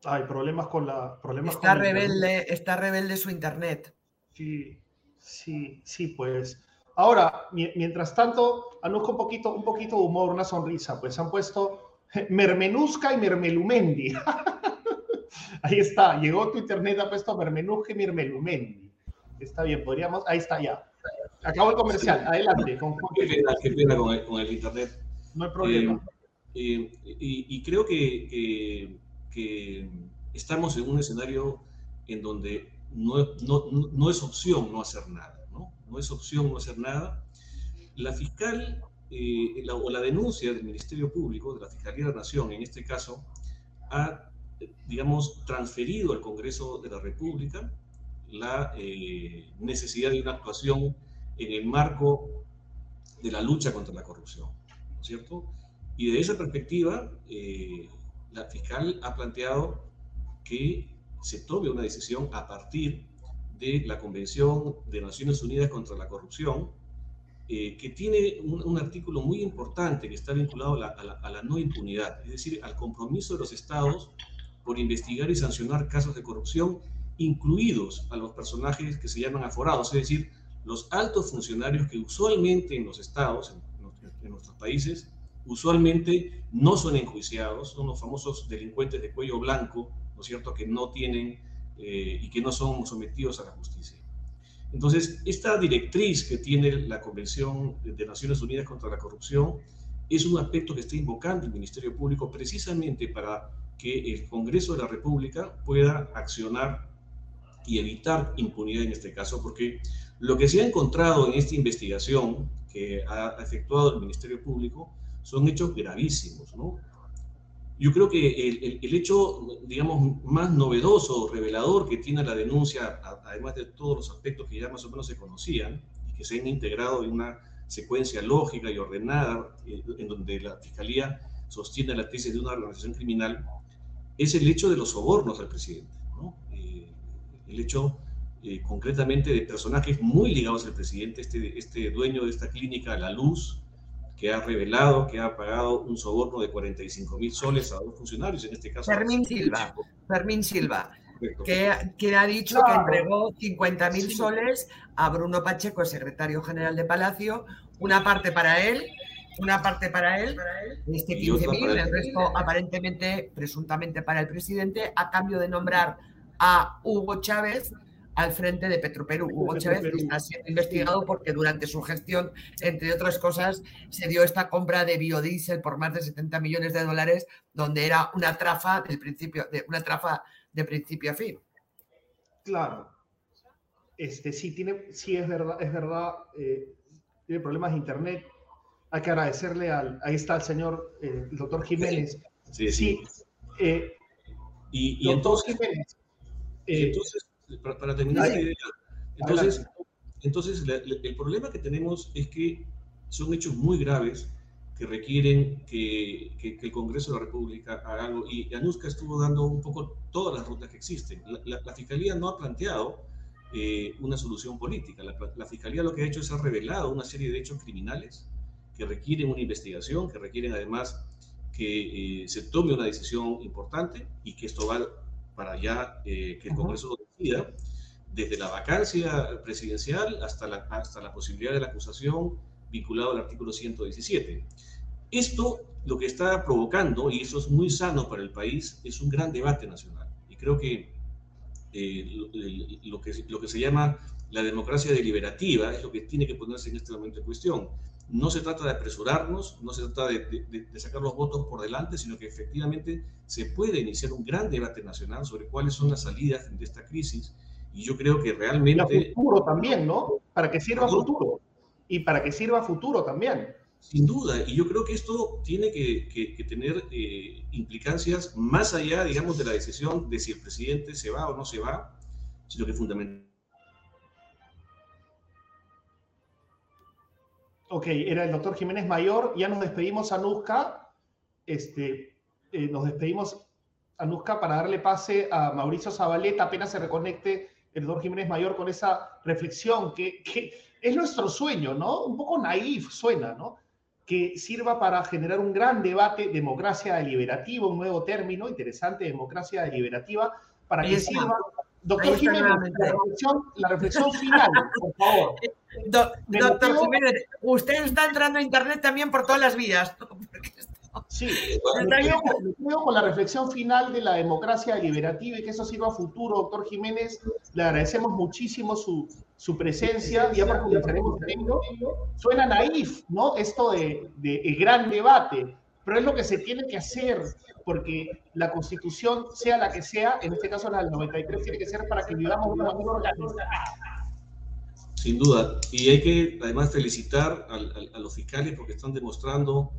Hay problemas con la. Problemas está, rebelde, está rebelde su internet. Sí, sí, sí, pues. Ahora, mientras tanto, anuzco un poquito, un poquito de humor, una sonrisa, pues han puesto Mermenusca y Mermelumendi. ahí está, llegó tu internet, ha puesto Mermenusca y Mermelumendi. Está bien, podríamos, ahí está ya. Acabo el comercial, adelante. Con... Qué pena, con, el, Internet. No hay problema. Eh, eh, y, creo que, que, estamos en un escenario en donde no, no, no, es opción no hacer nada, ¿no? No es opción no hacer nada. La fiscal eh, o la denuncia del Ministerio Público, de la Fiscalía de la Nación, en este caso, ha, digamos, transferido al Congreso de la República la necesidad de una actuación en el marco de la lucha contra la corrupción, ¿no es cierto? Y de esa perspectiva, eh, la fiscal ha planteado que se tome una decisión a partir de la Convención de Naciones Unidas contra la Corrupción, eh, que tiene un, artículo muy importante que está vinculado a la, a la, no impunidad, es decir, al compromiso de los estados por investigar y sancionar casos de corrupción, incluidos a los personajes que se llaman aforados, es decir, los altos funcionarios que usualmente en los estados, en, nuestros países, usualmente no son enjuiciados, son los famosos delincuentes de cuello blanco, ¿no es cierto?, que no tienen eh, y que no son sometidos a la justicia. Entonces, esta directriz que tiene la Convención de Naciones Unidas contra la Corrupción es un aspecto que está invocando el Ministerio Público precisamente para que el Congreso de la República pueda accionar y evitar impunidad en este caso, porque lo que se ha encontrado en esta investigación que ha efectuado el Ministerio Público son hechos gravísimos, ¿no? Yo creo que el, el, hecho, digamos, más novedoso, revelador que tiene la denuncia, además de todos los aspectos que ya más o menos se conocían y que se han integrado en una secuencia lógica y ordenada, eh, en donde la Fiscalía sostiene la tesis de una organización criminal, es el hecho de los sobornos al presidente, ¿no? Eh, el hecho eh, concretamente de personajes muy ligados al presidente, este, este dueño de esta clínica, La Luz, que ha revelado que ha pagado un soborno de 45 mil soles a dos funcionarios, en este caso. Fermín Silva, Fermín Silva, que, que, ha dicho que entregó 50 mil soles a Bruno Pacheco, secretario general de Palacio, una parte para él, una parte para él, este 15 mil, el resto aparentemente, presuntamente para el presidente, a cambio de nombrar a Hugo Chávez al frente de Petroperú. Hugo Chávez está siendo investigado porque durante su gestión, entre otras cosas, se dio esta compra de biodiesel por más de 70 millones de dólares, donde era una trafa del principio, de, una trafa de principio a fin. Claro. Este, sí, tiene, sí es verdad, es verdad, eh, tiene problemas de internet. Hay que agradecerle al, ahí está el señor, eh, el doctor Jiménez. Sí, sí. Eh, Y, entonces, eh, entonces, para, terminar esta idea, entonces, entonces el problema que tenemos es que son hechos muy graves que requieren que, que, el Congreso de la República haga algo. Y Anuska estuvo dando un poco todas las rutas que existen. La, Fiscalía no ha planteado eh, una solución política. La, Fiscalía lo que ha hecho es ha revelado una serie de hechos criminales que requieren una investigación, que requieren además que eh, se tome una decisión importante y que esto va para allá, eh, que el Congreso lo decida, desde la vacancia presidencial hasta la, hasta la posibilidad de la acusación vinculado al artículo 117. Esto lo que está provocando, y eso es muy sano para el país, es un gran debate nacional. Y creo que eh, lo, que, lo que se llama la democracia deliberativa es lo que tiene que ponerse en este momento en cuestión. No se trata de apresurarnos, no se trata de, de, sacar los votos por delante, sino que efectivamente se puede iniciar un gran debate nacional sobre cuáles son las salidas de esta crisis. Y yo creo que realmente... Y futuro también, ¿no? Para que sirva futuro. Y para que sirva futuro también. Sin duda, y yo creo que esto tiene que, que, tener eh, implicancias más allá, digamos, de la decisión de si el presidente se va o no se va, sino que fundamentalmente Ok, era el doctor Jiménez Mayor. Ya nos despedimos a Nusca. Este, eh, nos despedimos a Nusca para darle pase a Mauricio Zabaleta. Apenas se reconecte el doctor Jiménez Mayor con esa reflexión que, que es nuestro sueño, ¿no? Un poco naif suena, ¿no? Que sirva para generar un gran debate, democracia deliberativa, un nuevo término interesante, democracia deliberativa, para que sirva. Doctor Jiménez, la reflexión, final, por favor. doctor Jiménez, usted está entrando a Internet también por todas las vías. Sí, me con la reflexión final de la democracia deliberativa y que eso sirva a futuro, doctor Jiménez. Le agradecemos muchísimo su, su presencia, ya profundizaremos en ello. Suena naif, ¿no? Esto de, de, gran debate, pero es lo que se tiene que hacer, porque la constitución, sea la que sea, en este caso la del 93, tiene que ser para que vivamos una manera organizada. Sin duda, y hay que además felicitar a, a los fiscales porque están demostrando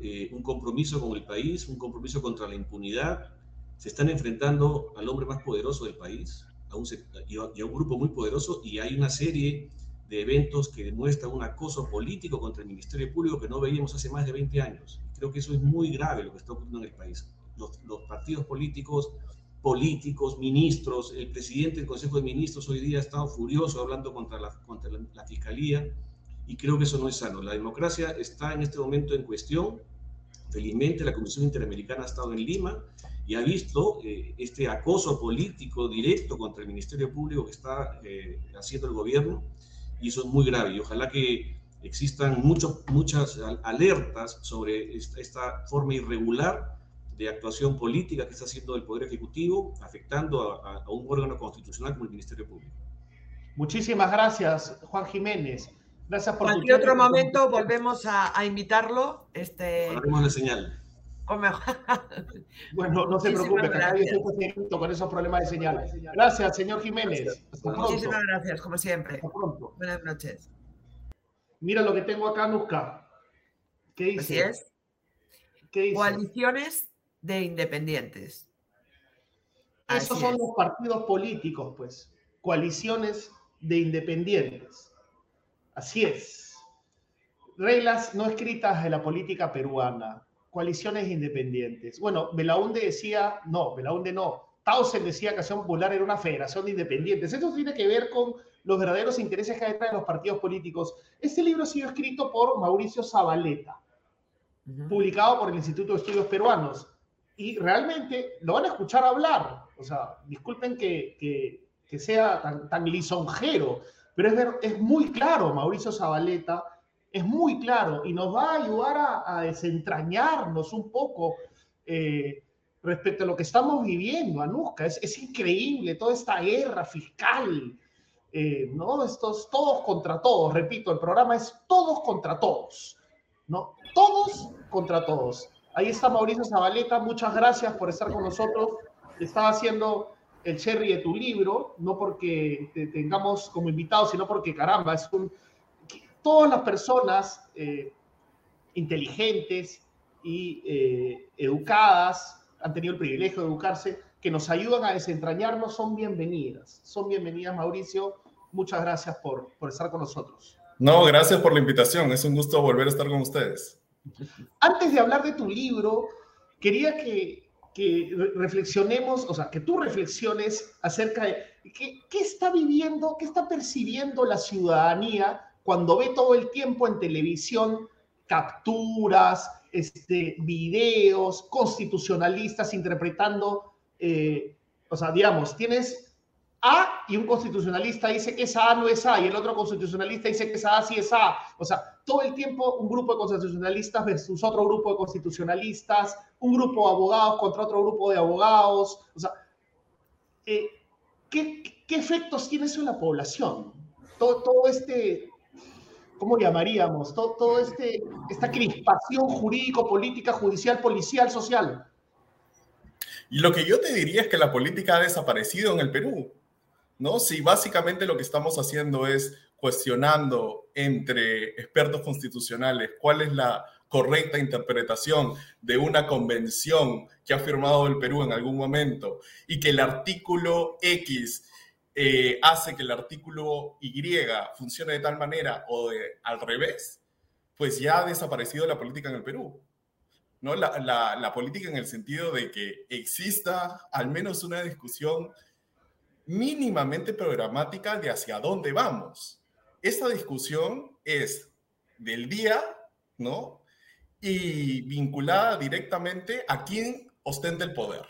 eh, un compromiso con el país, un compromiso contra la impunidad. Se están enfrentando al hombre más poderoso del país a un, y a un grupo muy poderoso y hay una serie de eventos que demuestran un acoso político contra el Ministerio Público que no veíamos hace más de 20 años. Creo que eso es muy grave lo que está ocurriendo en el país. Los, los partidos políticos, políticos, ministros, el presidente del Consejo de Ministros hoy día ha estado furioso hablando contra la, contra la, la Fiscalía y creo que eso no es sano. La democracia está en este momento en cuestión Felizmente la Comisión Interamericana ha estado en Lima y ha visto eh, este acoso político directo contra el Ministerio Público que está eh, haciendo el gobierno y eso es muy grave y ojalá que existan muchos, muchas alertas sobre esta, forma irregular de actuación política que está haciendo el Poder Ejecutivo, afectando a, un órgano constitucional como el Ministerio Público. Muchísimas gracias, Juan Jiménez. Gracias por Cualquier otro momento volvemos a, invitarlo. Este... Haremos la señal. bueno, no se preocupe, que con esos problemas de señal. Gracias, señor Jiménez. Muchísimas gracias, como siempre. Hasta pronto. Buenas noches. Mira lo que tengo acá, Nusca. ¿Qué dice? Así es. ¿Qué dice? Coaliciones de independientes. Esos son los partidos políticos, pues. Coaliciones de independientes. Así es. Reglas no escritas de la política peruana, coaliciones independientes. Bueno, Belaunde decía, no, Belaunde no. Tausen decía que Acción Popular era una federación de independientes. Esto tiene que ver con los verdaderos intereses que hay detrás de los partidos políticos. Este libro ha sido escrito por Mauricio Zabaleta, publicado por el Instituto de Estudios Peruanos. Y realmente lo van a escuchar hablar. O sea, disculpen que, sea tan, tan lisonjero, pero es, es muy claro, Mauricio Zabaleta, es muy claro y nos va a ayudar a, desentrañarnos un poco eh, respecto a lo que estamos viviendo, Anuska. Es, es increíble toda esta guerra fiscal, eh, ¿no? Estos todos contra todos, repito, el programa es todos contra todos, ¿no? Todos contra todos. Ahí está Mauricio Zabaleta, muchas gracias por estar con nosotros. Estaba haciendo el cherry de tu libro, no porque te tengamos como invitado, sino porque, caramba, es un... Todas las personas eh, inteligentes y eh, educadas han tenido el privilegio de educarse, que nos ayudan a desentrañarnos, son bienvenidas. Son bienvenidas, Mauricio. Muchas gracias por, por estar con nosotros. No, gracias por la invitación. Es un gusto volver a estar con ustedes. Antes de hablar de tu libro, quería que, que reflexionemos, o sea, que tú reflexiones acerca de qué, qué está viviendo, qué está percibiendo la ciudadanía cuando ve todo el tiempo en televisión capturas, este, videos, constitucionalistas interpretando, eh, o sea, digamos, tienes A y un constitucionalista dice que esa A no es A y el otro constitucionalista dice que esa A sí es A. O sea, todo el tiempo un grupo de constitucionalistas versus otro grupo de constitucionalistas, un grupo de abogados contra otro grupo de abogados. O sea, eh, ¿qué, ¿qué, efectos tiene eso en la población? Todo, todo este ¿cómo llamaríamos? Todo, todo este, esta crispación jurídico, política, judicial, policial, social. Y lo que yo te diría es que la política ha desaparecido en el Perú, ¿no? Si básicamente lo que estamos haciendo es cuestionando entre expertos constitucionales cuál es la correcta interpretación de una convención que ha firmado el Perú en algún momento y que el artículo X eh, hace que el artículo Y funcione de tal manera o de, al revés, pues ya ha desaparecido la política en el Perú. ¿no? La, política en el sentido de que exista al menos una discusión mínimamente programática de hacia dónde vamos. Esta discusión es del día, ¿no? Y vinculada directamente a quién ostenta el poder.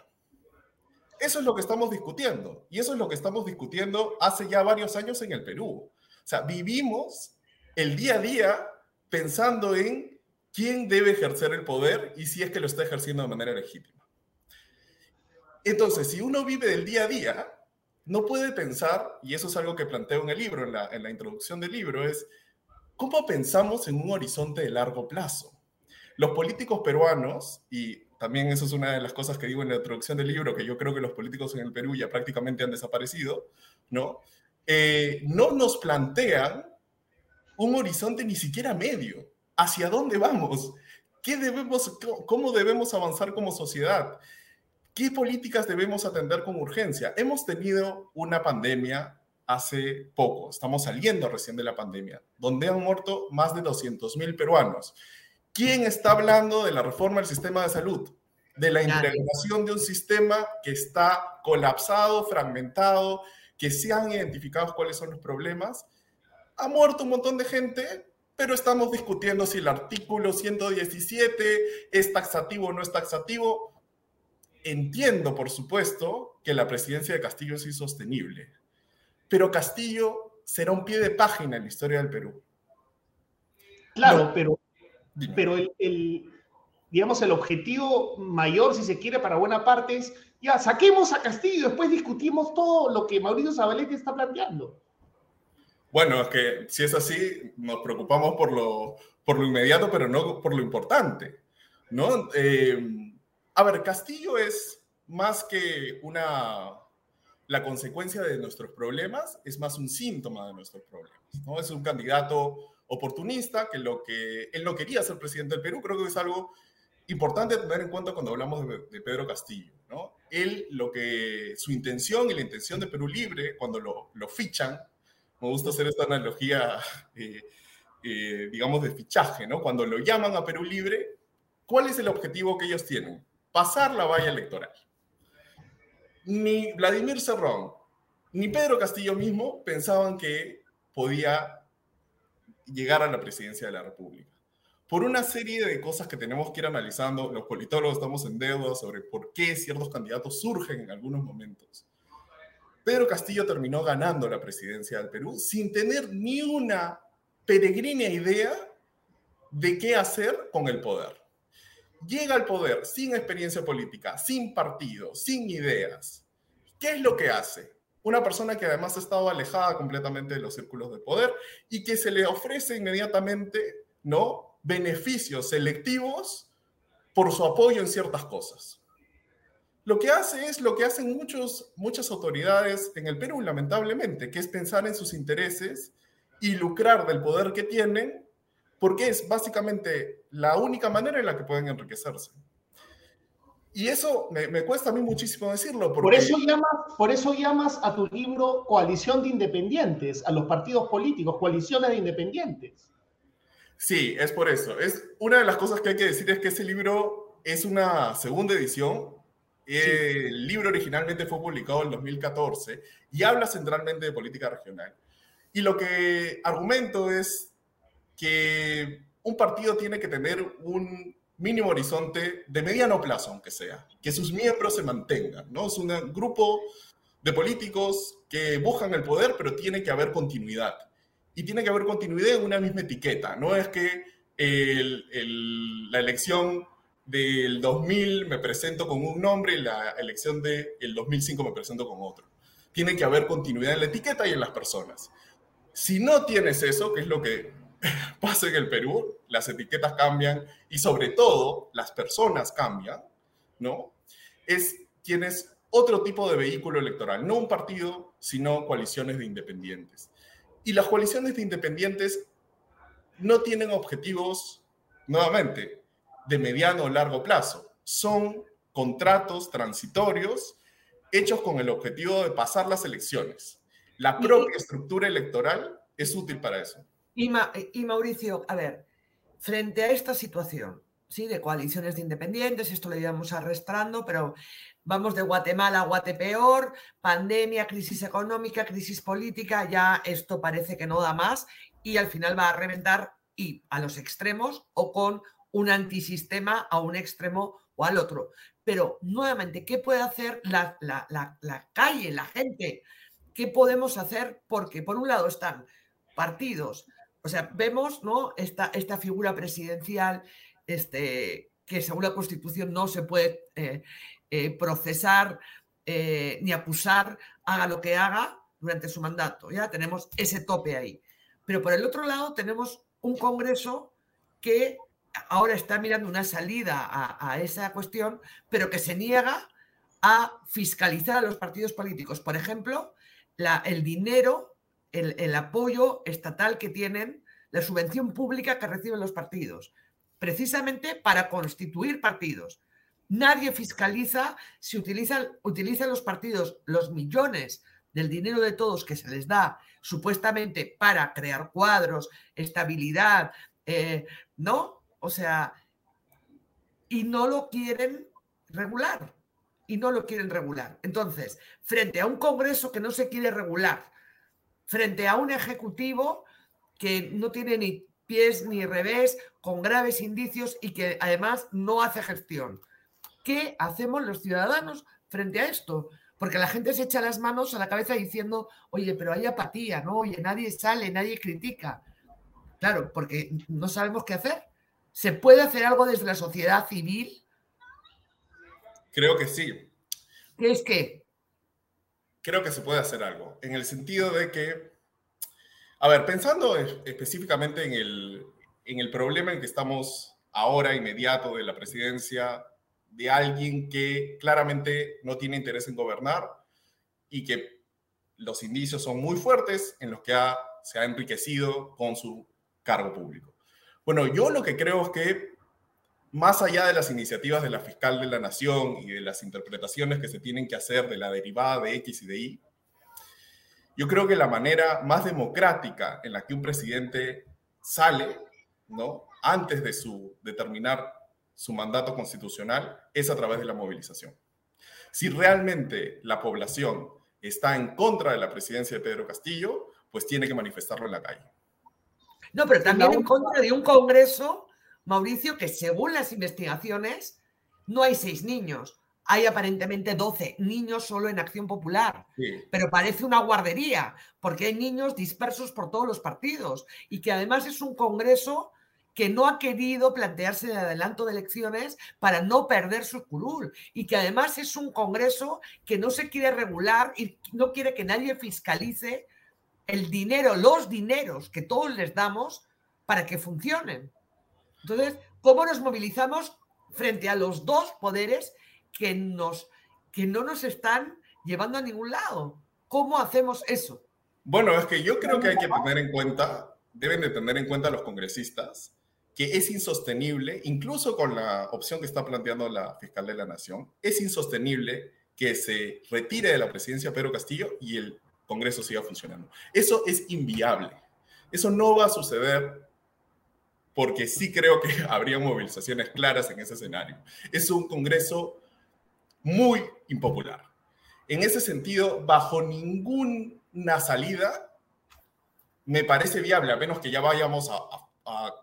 Eso es lo que estamos discutiendo. Y eso es lo que estamos discutiendo hace ya varios años en el Perú. O sea, vivimos el día a día pensando en quién debe ejercer el poder y si es que lo está ejerciendo de manera legítima. Entonces, si uno vive del día a día, no puede pensar, y eso es algo que planteo en el libro, en la, introducción del libro, es cómo pensamos en un horizonte de largo plazo. Los políticos peruanos, y también eso es una de las cosas que digo en la introducción del libro, que yo creo que los políticos en el Perú ya prácticamente han desaparecido, ¿no? Eh, no nos plantean un horizonte ni siquiera medio. ¿Hacia dónde vamos? ¿Qué debemos, ¿Cómo debemos avanzar como sociedad? ¿Qué políticas debemos atender con urgencia? Hemos tenido una pandemia hace poco, estamos saliendo recién de la pandemia, donde han muerto más de 200.000 peruanos. ¿Quién está hablando de la reforma del sistema de salud? De la integración de un sistema que está colapsado, fragmentado, que se han identificado cuáles son los problemas. Ha muerto un montón de gente, pero estamos discutiendo si el artículo 117 es taxativo o no es taxativo. Entiendo, por supuesto, que la presidencia de Castillo es insostenible, pero Castillo será un pie de página en la historia del Perú. Claro, pero pero el, digamos, el objetivo mayor, si se quiere, para buena parte es, ya, saquemos a Castillo después discutimos todo lo que Mauricio Zabalete está planteando. Bueno, es que si es así, nos preocupamos por lo, por lo inmediato, pero no por lo importante, ¿no? Eh, a ver, Castillo es más que una, la consecuencia de nuestros problemas, es más un síntoma de nuestros problemas, ¿no? Es un candidato oportunista, que lo que él no quería ser presidente del Perú, creo que es algo importante tener en cuenta cuando hablamos de, Pedro Castillo, ¿no? Él, lo que, su intención y la intención de Perú Libre, cuando lo, lo fichan, me gusta hacer esta analogía, eh, eh, digamos, de fichaje, ¿no? Cuando lo llaman a Perú Libre, ¿cuál es el objetivo que ellos tienen? Pasar la valla electoral. Ni Vladimir Cerrón, ni Pedro Castillo mismo pensaban que podía llegar a la presidencia de la República. Por una serie de cosas que tenemos que ir analizando, los politólogos estamos en deuda sobre por qué ciertos candidatos surgen en algunos momentos. Pedro Castillo terminó ganando la presidencia del Perú sin tener ni una peregrina idea de qué hacer con el poder. Llega al poder sin experiencia política, sin partido, sin ideas. ¿Qué es lo que hace? una persona que además ha estado alejada completamente de los círculos de poder y que se le ofrece inmediatamente, ¿no? Beneficios selectivos por su apoyo en ciertas cosas. Lo que hace es lo que hacen muchos, muchas autoridades en el Perú, lamentablemente, que es pensar en sus intereses y lucrar del poder que tienen, porque es básicamente la única manera en la que pueden enriquecerse. Y eso me, cuesta a mí muchísimo decirlo. Por, eso llamas, por eso llamas a tu libro Coalición de Independientes, a los partidos políticos, coaliciones de independientes. Sí, es por eso. Es, una de las cosas que hay que decir es que ese libro es una segunda edición. El libro originalmente fue publicado en 2014 y habla centralmente de política regional. Y lo que argumento es que un partido tiene que tener un mínimo horizonte de mediano plazo, aunque sea, que sus miembros se mantengan, ¿no? Es un grupo de políticos que buscan el poder, pero tiene que haber continuidad. Y tiene que haber continuidad en una misma etiqueta. No es que la elección del 2000 me presento con un nombre y la elección del 2005 me presento con otro. Tiene que haber continuidad en la etiqueta y en las personas. Si no tienes eso, que es lo que pasa en el Perú, las etiquetas cambian y sobre todo las personas cambian, ¿no? Es tienes otro tipo de vehículo electoral, no un partido, sino coaliciones de independientes. Y las coaliciones de independientes no tienen objetivos, nuevamente, de mediano o largo plazo. Son contratos transitorios hechos con el objetivo de pasar las elecciones. La propia estructura electoral es útil para eso. Y, Mauricio, a ver, frente a esta situación, ¿sí? De coaliciones de independientes, esto lo íbamos arrastrando, pero vamos de Guatemala a Guatepeor, pandemia, crisis económica, crisis política, ya esto parece que no da más y al final va a reventar y a los extremos o con un antisistema a un extremo o al otro. Pero nuevamente, ¿qué puede hacer la calle, la gente? ¿Qué podemos hacer? Porque por un lado están partidos o sea, vemos ¿no? esta, esta figura presidencial este, que según la Constitución no se puede eh, eh, procesar eh, ni acusar, haga lo que haga durante su mandato. Ya tenemos ese tope ahí. Pero por el otro lado tenemos un Congreso que ahora está mirando una salida a, esa cuestión, pero que se niega a fiscalizar a los partidos políticos. Por ejemplo, el dinero el, apoyo estatal que tienen, la subvención pública que reciben los partidos, precisamente para constituir partidos. Nadie fiscaliza si utilizan, utilizan los partidos los millones del dinero de todos que se les da supuestamente para crear cuadros, estabilidad, eh, ¿no? O sea, y no lo quieren regular. Y no lo quieren regular. Entonces, frente a un Congreso que no se quiere regular, frente a un ejecutivo que no tiene ni pies ni revés, con graves indicios y que además no hace gestión. ¿Qué hacemos los ciudadanos frente a esto? Porque la gente se echa las manos a la cabeza diciendo, oye, pero hay apatía, ¿no? Oye, nadie sale, nadie critica. Claro, porque no sabemos qué hacer. ¿Se puede hacer algo desde la sociedad civil? Creo que sí. ¿Qué es qué? Creo que se puede hacer algo, en el sentido de que, a ver, pensando específicamente en el, en el problema en que estamos ahora inmediato de la presidencia de alguien que claramente no tiene interés en gobernar y que los indicios son muy fuertes en los que se ha enriquecido con su cargo público. Bueno, yo lo que creo es que más allá de las iniciativas de la fiscal de la nación y de las interpretaciones que se tienen que hacer de la derivada de X y de Y, yo creo que la manera más democrática en la que un presidente sale, ¿no? Antes de su determinar su mandato constitucional es a través de la movilización. Si realmente la población está en contra de la presidencia de Pedro Castillo, pues tiene que manifestarlo en la calle. No, pero también en contra de un Congreso Mauricio, que según las investigaciones no hay seis niños, hay aparentemente 12 niños solo en Acción Popular, pero parece una guardería, porque hay niños dispersos por todos los partidos y que además es un Congreso que no ha querido plantearse de adelanto de elecciones para no perder su curul y que además es un Congreso que no se quiere regular y no quiere que nadie fiscalice el dinero, los dineros que todos les damos para que funcionen. Entonces, ¿cómo nos movilizamos frente a los dos poderes que, nos, que no nos están llevando a ningún lado? ¿Cómo hacemos eso? Bueno, es que yo creo que hay que tener en cuenta, deben de tener en cuenta los congresistas, que es insostenible, incluso con la opción que está planteando la fiscal de la Nación, es insostenible que se retire de la presidencia Pedro Castillo y el Congreso siga funcionando. Eso es inviable. Eso no va a suceder porque sí creo que habría movilizaciones claras en ese escenario. Es un Congreso muy impopular. En ese sentido, bajo ninguna salida, me parece viable, a menos que ya vayamos a,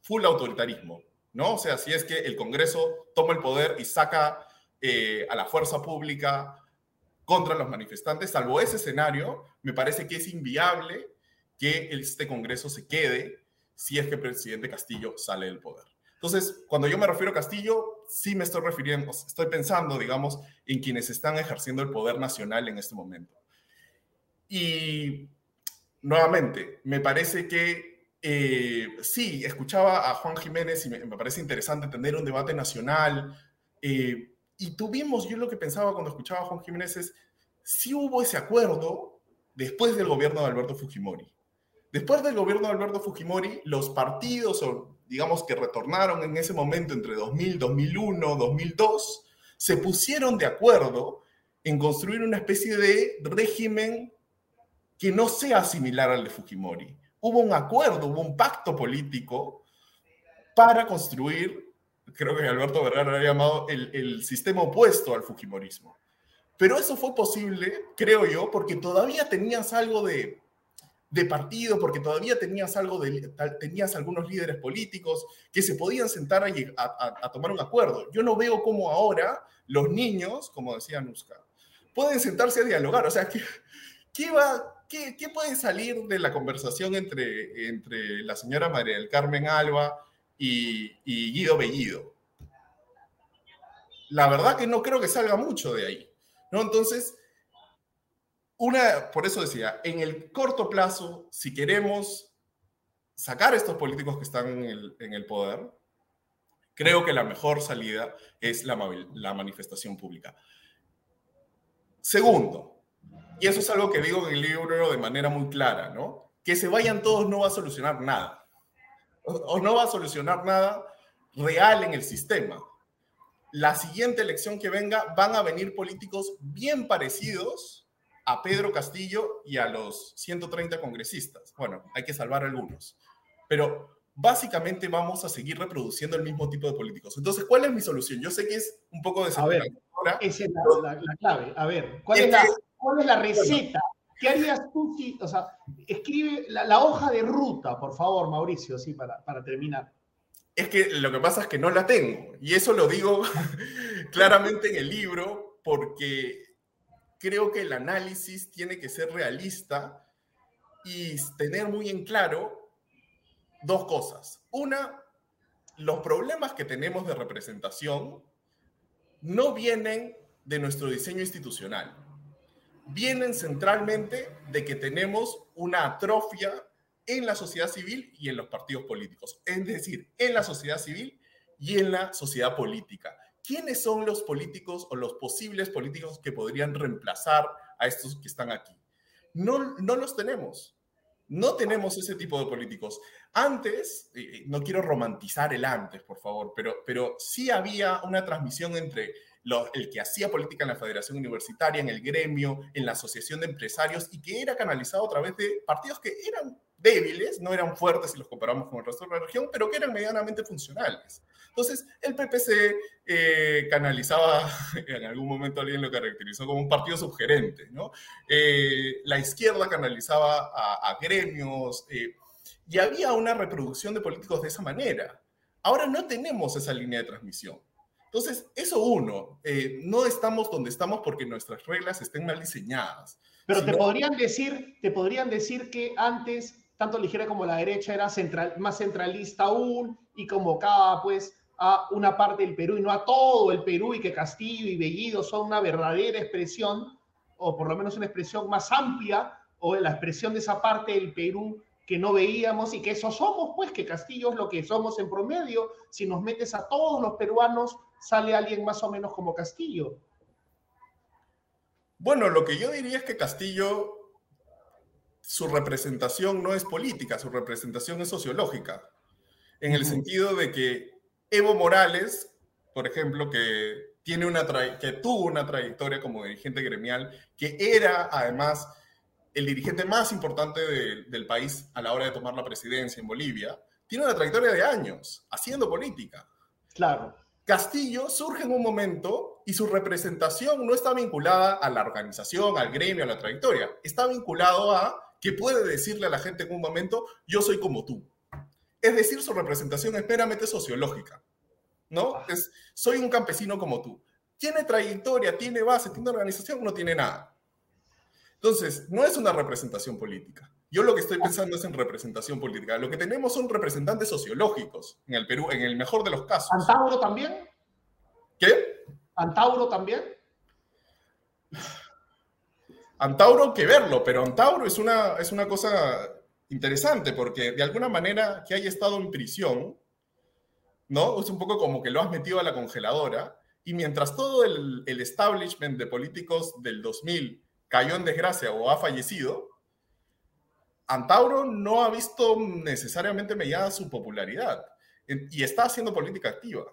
full autoritarismo, ¿no? O sea, si es que el Congreso toma el poder y saca eh, a la fuerza pública contra los manifestantes, salvo ese escenario, me parece que es inviable que este Congreso se quede si es que el presidente Castillo sale del poder. Entonces, cuando yo me refiero a Castillo, sí me estoy refiriendo, estoy pensando, digamos, en quienes están ejerciendo el poder nacional en este momento. Y nuevamente, me parece que eh, sí, escuchaba a Juan Jiménez y me, parece interesante tener un debate nacional. Eh, y tuvimos, yo lo que pensaba cuando escuchaba a Juan Jiménez es, sí hubo ese acuerdo después del gobierno de Alberto Fujimori. Después del gobierno de Alberto Fujimori, los partidos, digamos que retornaron en ese momento entre 2000, 2001, 2002, se pusieron de acuerdo en construir una especie de régimen que no sea similar al de Fujimori. Hubo un acuerdo, hubo un pacto político para construir, creo que Alberto Vergara lo había llamado el, el sistema opuesto al Fujimorismo. Pero eso fue posible, creo yo, porque todavía tenías algo de de partido, porque todavía tenías algo de, tenías algunos líderes políticos que se podían sentar a, a, tomar un acuerdo. Yo no veo cómo ahora los niños, como decía Nuska, pueden sentarse a dialogar. O sea, ¿qué, qué va, qué, qué, puede salir de la conversación entre, entre la señora María del Carmen Alba y, y Guido Bellido? La verdad que no creo que salga mucho de ahí. ¿no? Entonces, una, por eso decía, en el corto plazo, si queremos sacar a estos políticos que están en el, poder, creo que la mejor salida es la, la manifestación pública. Segundo, y eso es algo que digo en el libro de manera muy clara, ¿no? Que se vayan todos no va a solucionar nada. O no va a solucionar nada real en el sistema. La siguiente elección que venga van a venir políticos bien parecidos a Pedro Castillo y a los 130 congresistas. Bueno, hay que salvar algunos. Pero básicamente vamos a seguir reproduciendo el mismo tipo de políticos. Entonces, ¿cuál es mi solución? Yo sé que es un poco de... A ver, esa es la, clave. A ver, ¿cuál, es, la, ¿cuál es la receta? ¿Qué harías tú si, o sea, escribe la, hoja de ruta, por favor, Mauricio, sí, para, para terminar? Es que lo que pasa es que no la tengo. Y eso lo digo claramente en el libro, porque creo que el análisis tiene que ser realista y tener muy en claro dos cosas. Una, los problemas que tenemos de representación no vienen de nuestro diseño institucional, vienen centralmente de que tenemos una atrofia en la sociedad civil y en los partidos políticos, es decir, en la sociedad civil y en la sociedad política. ¿Quiénes son los políticos o los posibles políticos que podrían reemplazar a estos que están aquí? No, no los tenemos. No tenemos ese tipo de políticos. Antes, no quiero romantizar el antes, por favor, pero, pero sí había una transmisión entre el que hacía política en la Federación Universitaria, en el gremio, en la Asociación de Empresarios, y que era canalizado a través de partidos que eran débiles, no eran fuertes si los comparamos con el resto de la región, pero que eran medianamente funcionales. Entonces, el PPC eh, canalizaba, en algún momento alguien lo caracterizó como un partido subgerente, ¿no? Eh, la izquierda canalizaba a, gremios eh, y había una reproducción de políticos de esa manera. Ahora no tenemos esa línea de transmisión. Entonces, eso uno, no estamos donde estamos porque nuestras reglas estén mal diseñadas. Pero te podrían decir, te podrían decir que antes tanto ligera como la derecha era central, más centralista aún y convocaba pues a una parte del Perú y no a todo el Perú y que Castillo y Bellido son una verdadera expresión o por lo menos una expresión más amplia o la expresión de esa parte del Perú que no veíamos y que eso somos, pues que Castillo es lo que somos en promedio. Si nos metes a todos los peruanos, sale alguien más o menos como Castillo. Bueno, lo que yo diría es que Castillo su representación no es política, su representación es sociológica. en el sentido de que Evo Morales, por ejemplo, que, tiene una que tuvo una trayectoria como dirigente gremial, que era además el dirigente más importante del país a la hora de tomar la presidencia en Bolivia, tiene una trayectoria de años haciendo política. Claro. Castillo surge en un momento y su representación no está vinculada a la organización, al gremio, a la trayectoria. Está vinculado a que puede decirle a la gente en un momento, yo soy como tú. Es decir, su representación es meramente sociológica. ¿No? Ah. Es, soy un campesino como tú. Tiene trayectoria, tiene base, tiene organización, no tiene nada. Entonces, no es una representación política. Yo lo que estoy pensando es en representación política. Lo que tenemos son representantes sociológicos en el Perú, en el mejor de los casos. ¿Antauro también? ¿Qué? ¿Antauro también? Antauro que verlo, pero Antauro es una, es una cosa interesante porque de alguna manera que haya estado en prisión, ¿no? Es un poco como que lo has metido a la congeladora y mientras todo el, el establishment de políticos del 2000 cayó en desgracia o ha fallecido, Antauro no ha visto necesariamente mediada su popularidad y está haciendo política activa.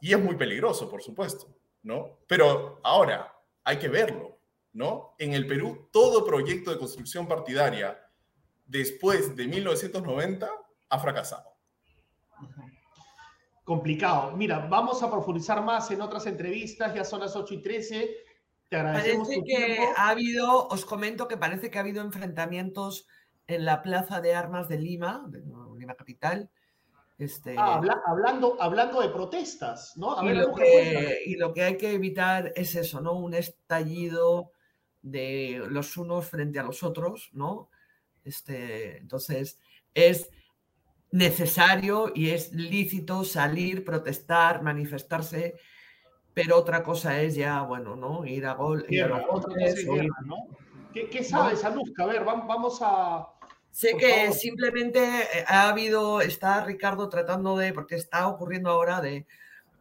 Y es muy peligroso, por supuesto, ¿no? Pero ahora hay que verlo, ¿no? En el Perú, todo proyecto de construcción partidaria después de 1990 ha fracasado. Complicado. Mira, vamos a profundizar más en otras entrevistas, ya son las 8 y 13. Te agradecemos. Parece que ha habido, os comento que parece que ha habido enfrentamientos en la Plaza de Armas de Lima, de Lima Capital, este, ah, hablando, hablando de protestas, ¿no? y, lo que, y, lo que, hay que evitar es eso, ¿no? Un estallido de los unos frente a los otros, ¿no? Este, entonces, es necesario y es lícito salir, protestar, manifestarse, pero otra cosa es ya, bueno, ¿no? Ir a gol. ¿Qué, sabes, Anuska? A ver, vamos a Sé que simplemente eh, ha habido, está Ricardo tratando de, porque está ocurriendo ahora de,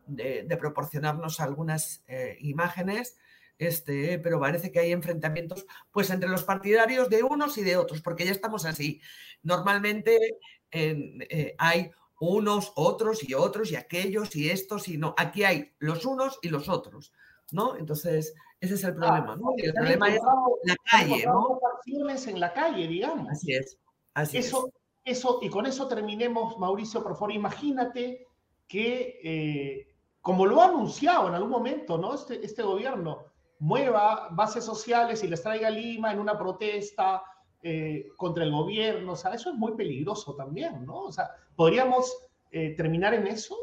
de, proporcionarnos algunas eh, imágenes, este, pero parece que hay enfrentamientos pues entre los partidarios de unos y de otros, porque ya estamos así. Normalmente eh, hay unos, otros y otros y aquellos y estos y no. Aquí hay los unos y los otros, ¿no? Entonces, ese es el problema, ¿no? el problema es la calle, ¿no? en la calle, digamos. Así es. Así eso, es. eso, y con eso terminemos, Mauricio, por favor, imagínate que, eh, como lo ha anunciado en algún momento, ¿no? Este, este gobierno mueva bases sociales y les traiga a Lima en una protesta eh, contra el gobierno, o sea, eso es muy peligroso también, ¿no? O sea, ¿podríamos eh, terminar en eso?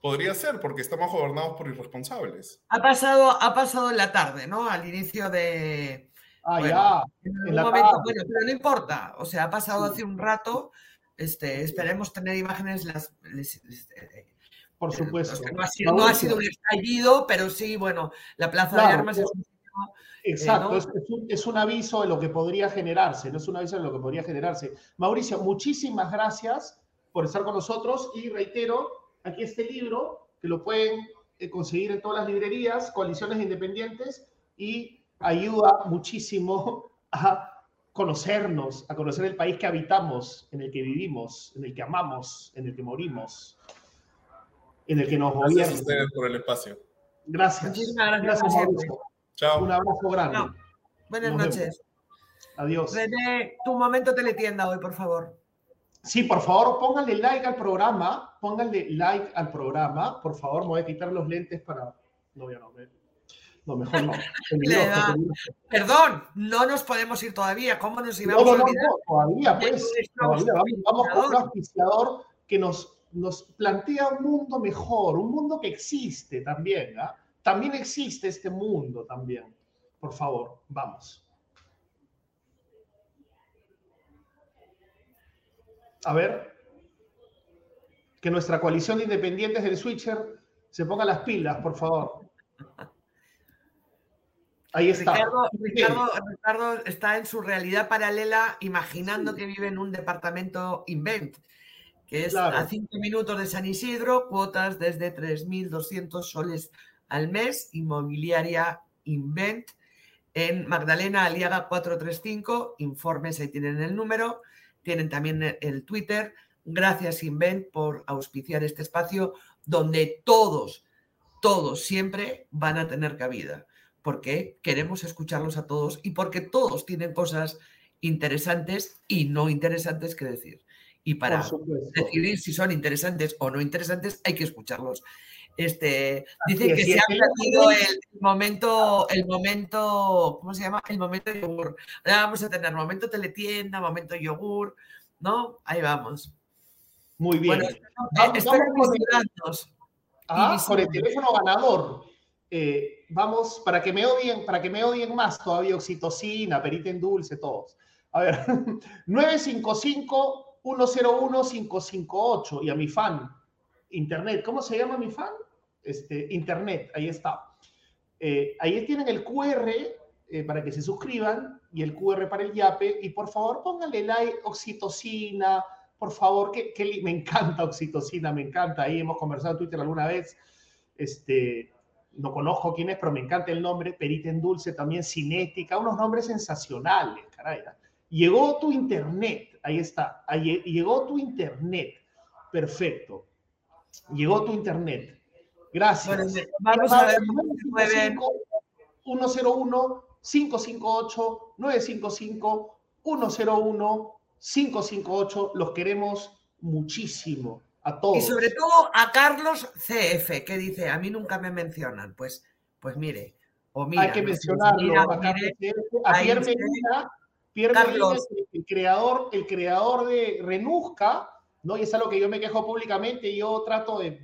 Podría ser, porque estamos gobernados por irresponsables. Ha pasado, ha pasado en la tarde, ¿no? Al inicio de. Ah, ya. En momento, bueno, pero no importa. O sea, ha pasado hace un rato. Este, esperemos tener imágenes. Las, eh, por supuesto. no, ha sido, no, ha sido, un estallido, pero sí, bueno, la Plaza de Armas es un eh, Exacto, es, un, es, un, aviso de lo que podría generarse, no es un aviso de lo que podría generarse. Mauricio, muchísimas gracias por estar con nosotros y reitero, aquí este libro, que lo pueden eh, conseguir en todas las librerías, coaliciones independientes, y ayuda muchísimo a conocernos, a conocer el país que habitamos, en el que vivimos, en el que amamos, en el que morimos, en el que nos gobierna. Gracias a ustedes por el espacio. Gracias. Gracias, Chao. Un abrazo grande. Buenas noches. Adiós. René, tu momento teletienda hoy, por favor. Sí, por favor, pónganle like al programa, pónganle like al programa. Por favor, me voy a quitar los lentes para... No voy a ver. No, mejor no. Perdón, no nos podemos ir todavía. ¿Cómo nos íbamos no, no, no, todavía, pues. Todavía. Vamos, con un auspiciador que nos, nos plantea un mundo mejor, un mundo que existe también. ¿ah? También existe este mundo también. Por favor, vamos. a ver, que nuestra coalición de independientes del Switcher se ponga las pilas, por favor. Ahí está. Ricardo, está en su realidad paralela imaginando que vive en un departamento Invent, que es a cinco minutos de San Isidro, cuotas desde 3.200 soles al mes, inmobiliaria Invent, en Magdalena Aliaga 435, informes, ahí tienen el número, tienen también el Twitter, Gracias, Invent, por auspiciar este espacio donde todos, todos siempre van a tener cabida, porque queremos escucharlos a todos y porque todos tienen cosas interesantes y no interesantes que decir. Y para decidir si son interesantes o no interesantes, hay que escucharlos. Este, dice que se ha perdido el momento, el momento, ¿cómo se llama? El momento yogur. Ahora vamos a tener momento teletienda, momento yogur, ¿no? Ahí vamos. Muy bien. Bueno, vamos, con, el, ah, con, el, teléfono ganador. Eh, vamos, para que me odien, para que me odien más, todavía oxitocina, perita en dulce, todos. A ver, 955-101-558 y a mi fan, internet, ¿cómo se llama mi fan? Este, internet, ahí está. Eh, ahí tienen el QR eh, para que se suscriban y el QR para el YAPE y por favor pónganle like, oxitocina, por favor, que, me encanta oxitocina, me encanta. Ahí hemos conversado en Twitter alguna vez. Este, no conozco quién es, pero me encanta el nombre. Perita en Dulce, también Cinética, unos nombres sensacionales, caray. Llegó tu internet, ahí está. Ahí, llegó tu internet. Perfecto. Llegó tu internet. Gracias. vamos a ver 101 558 955 101 558, los queremos muchísimo a todos. Y sobre todo a Carlos CF, que dice, a mí nunca me mencionan. Pues, pues mire, o mira. Hay que mencionarlo. a, Pierre Pierre el creador, el creador de Renuzca, ¿no? Y es algo que yo me quejo públicamente y yo trato de...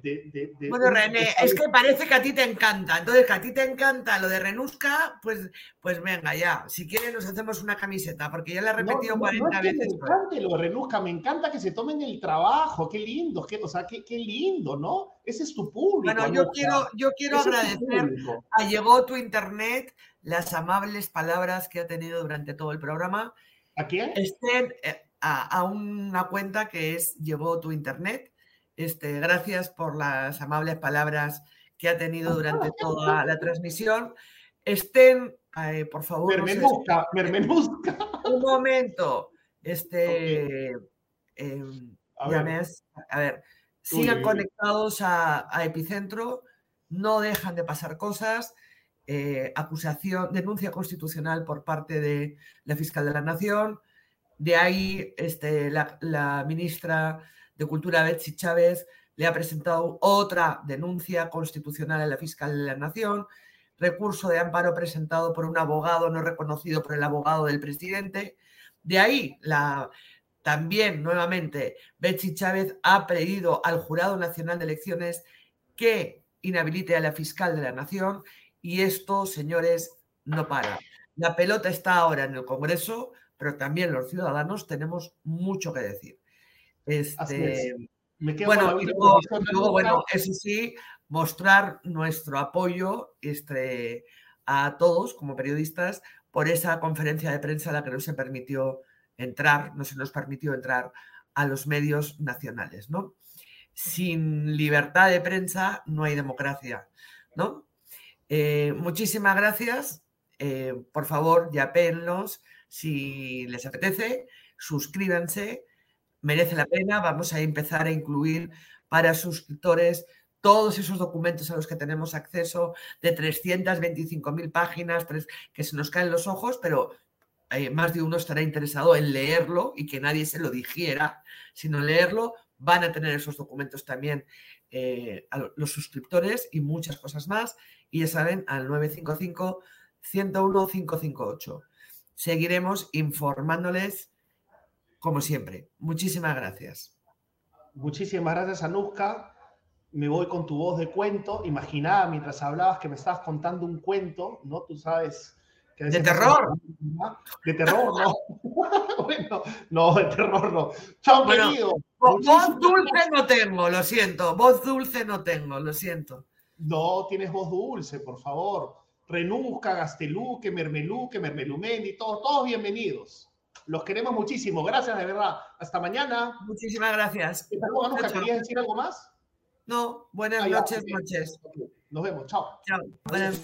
bueno, René, es que parece que a ti te encanta. Entonces, que a ti te encanta lo de Renusca, pues, pues venga, ya. Si quieres, nos hacemos una camiseta, porque ya la he repetido 40 veces. Me encanta lo de Renusca, me encanta que se tomen el trabajo, qué lindo, qué, o sea, qué, qué lindo, ¿no? Ese es tu público. Bueno, yo quiero, yo quiero agradecer a Llegó tu Internet las amables palabras que ha tenido durante todo el programa. ¿A quién? Estén, eh, a, una cuenta que es Llevó tu Internet. Este, gracias por las amables palabras que ha tenido durante toda la transmisión. Estén, eh, por favor. Mermenusca. Un momento. Este. Em, a, ver. a ver, sigan conectados a, Epicentro, no dejan de pasar cosas. Eh, acusación, denuncia constitucional por parte de la fiscal de la Nación, de ahí, este, la, ministra de Cultura, Betsy Chávez, le ha presentado otra denuncia constitucional a la fiscal de la Nación, recurso de amparo presentado por un abogado no reconocido por el abogado del presidente. De ahí, la, también, nuevamente, Betsy Chávez ha pedido al Jurado Nacional de Elecciones que inhabilite a la fiscal de la Nación y esto, señores, no para. La pelota está ahora en el Congreso pero también los ciudadanos tenemos mucho que decir. Este, bueno, y luego, bueno, eso sí, mostrar nuestro apoyo este, a todos como periodistas por esa conferencia de prensa a la que no se permitió entrar, no se nos permitió entrar a los medios nacionales, ¿no? Sin libertad de prensa no hay democracia, ¿no? Eh, muchísimas gracias. Eh, por favor, ya penlos si les apetece, suscríbanse, merece la pena. Vamos a empezar a incluir para suscriptores todos esos documentos a los que tenemos acceso de 325.000 páginas que se nos caen los ojos, pero eh, más de uno estará interesado en leerlo y que nadie se lo dijera, sino leerlo. Van a tener esos documentos también eh, los suscriptores y muchas cosas más. Y ya saben, al 955 101 558 seguiremos informándoles como siempre. Muchísimas gracias. Muchísimas gracias, Anuska. Me voy con tu voz de cuento. Imaginaba mientras hablabas que me estabas contando un cuento, ¿no? Tú sabes que ¿De terror? De terror, no. bueno, no, de terror no. Chao, querido. Voz dulce no tengo, lo siento. Voz dulce no tengo, lo siento. No, tienes voz dulce, por favor. Renusca, Gasteluque, Mermeluque, Mermelumendi, todos, todos bienvenidos. Los queremos muchísimo. Gracias, de verdad. Hasta mañana. Muchísimas gracias. ¿querías decir algo más? No, buenas noches, noches. Nos vemos. Chao. Chao. Buenas.